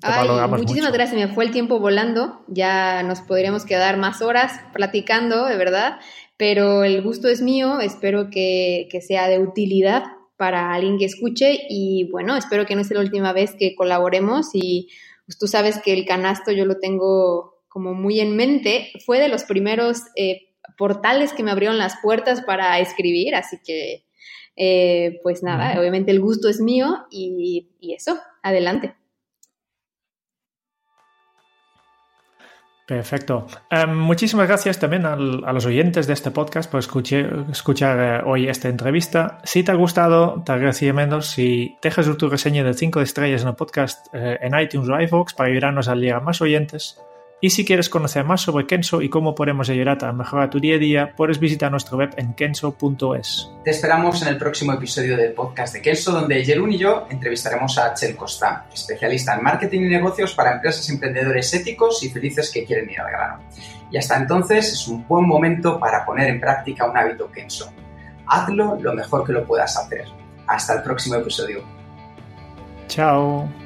te valoramos Muchísimas gracias. Me fue el tiempo volando. Ya nos podríamos quedar más horas platicando, de verdad pero el gusto es mío, espero que, sea de utilidad para alguien que escuche y bueno, espero que no sea la última vez que colaboremos y pues, tú sabes que el canasto yo lo tengo como muy en mente, fue de los primeros eh, portales que me abrieron las puertas para escribir, así que Eh, pues nada, obviamente el gusto es mío y, y eso, adelante. Perfecto. Em, muchísimas gracias también a los oyentes de este podcast por escuchar eh, hoy esta entrevista. Si te ha gustado, te agradecemos si dejas tu reseña de 5 estrellas en el podcast eh, en iTunes o iVoox para ayudarnos a llegar a más oyentes. Y si quieres conocer más sobre Kenso y cómo podemos ayudarte a mejorar tu día a día, puedes visitar nuestra web en kenso.es. Te esperamos en el próximo episodio del podcast de Kenso, donde Jerún y yo entrevistaremos a Chel Costa, especialista en marketing y negocios para empresas y emprendedores éticos y felices que quieren ir al grano. Y hasta entonces es un buen momento para poner en práctica un hábito Kenso. Hazlo lo mejor que lo puedas hacer. Hasta el próximo episodio. Chao.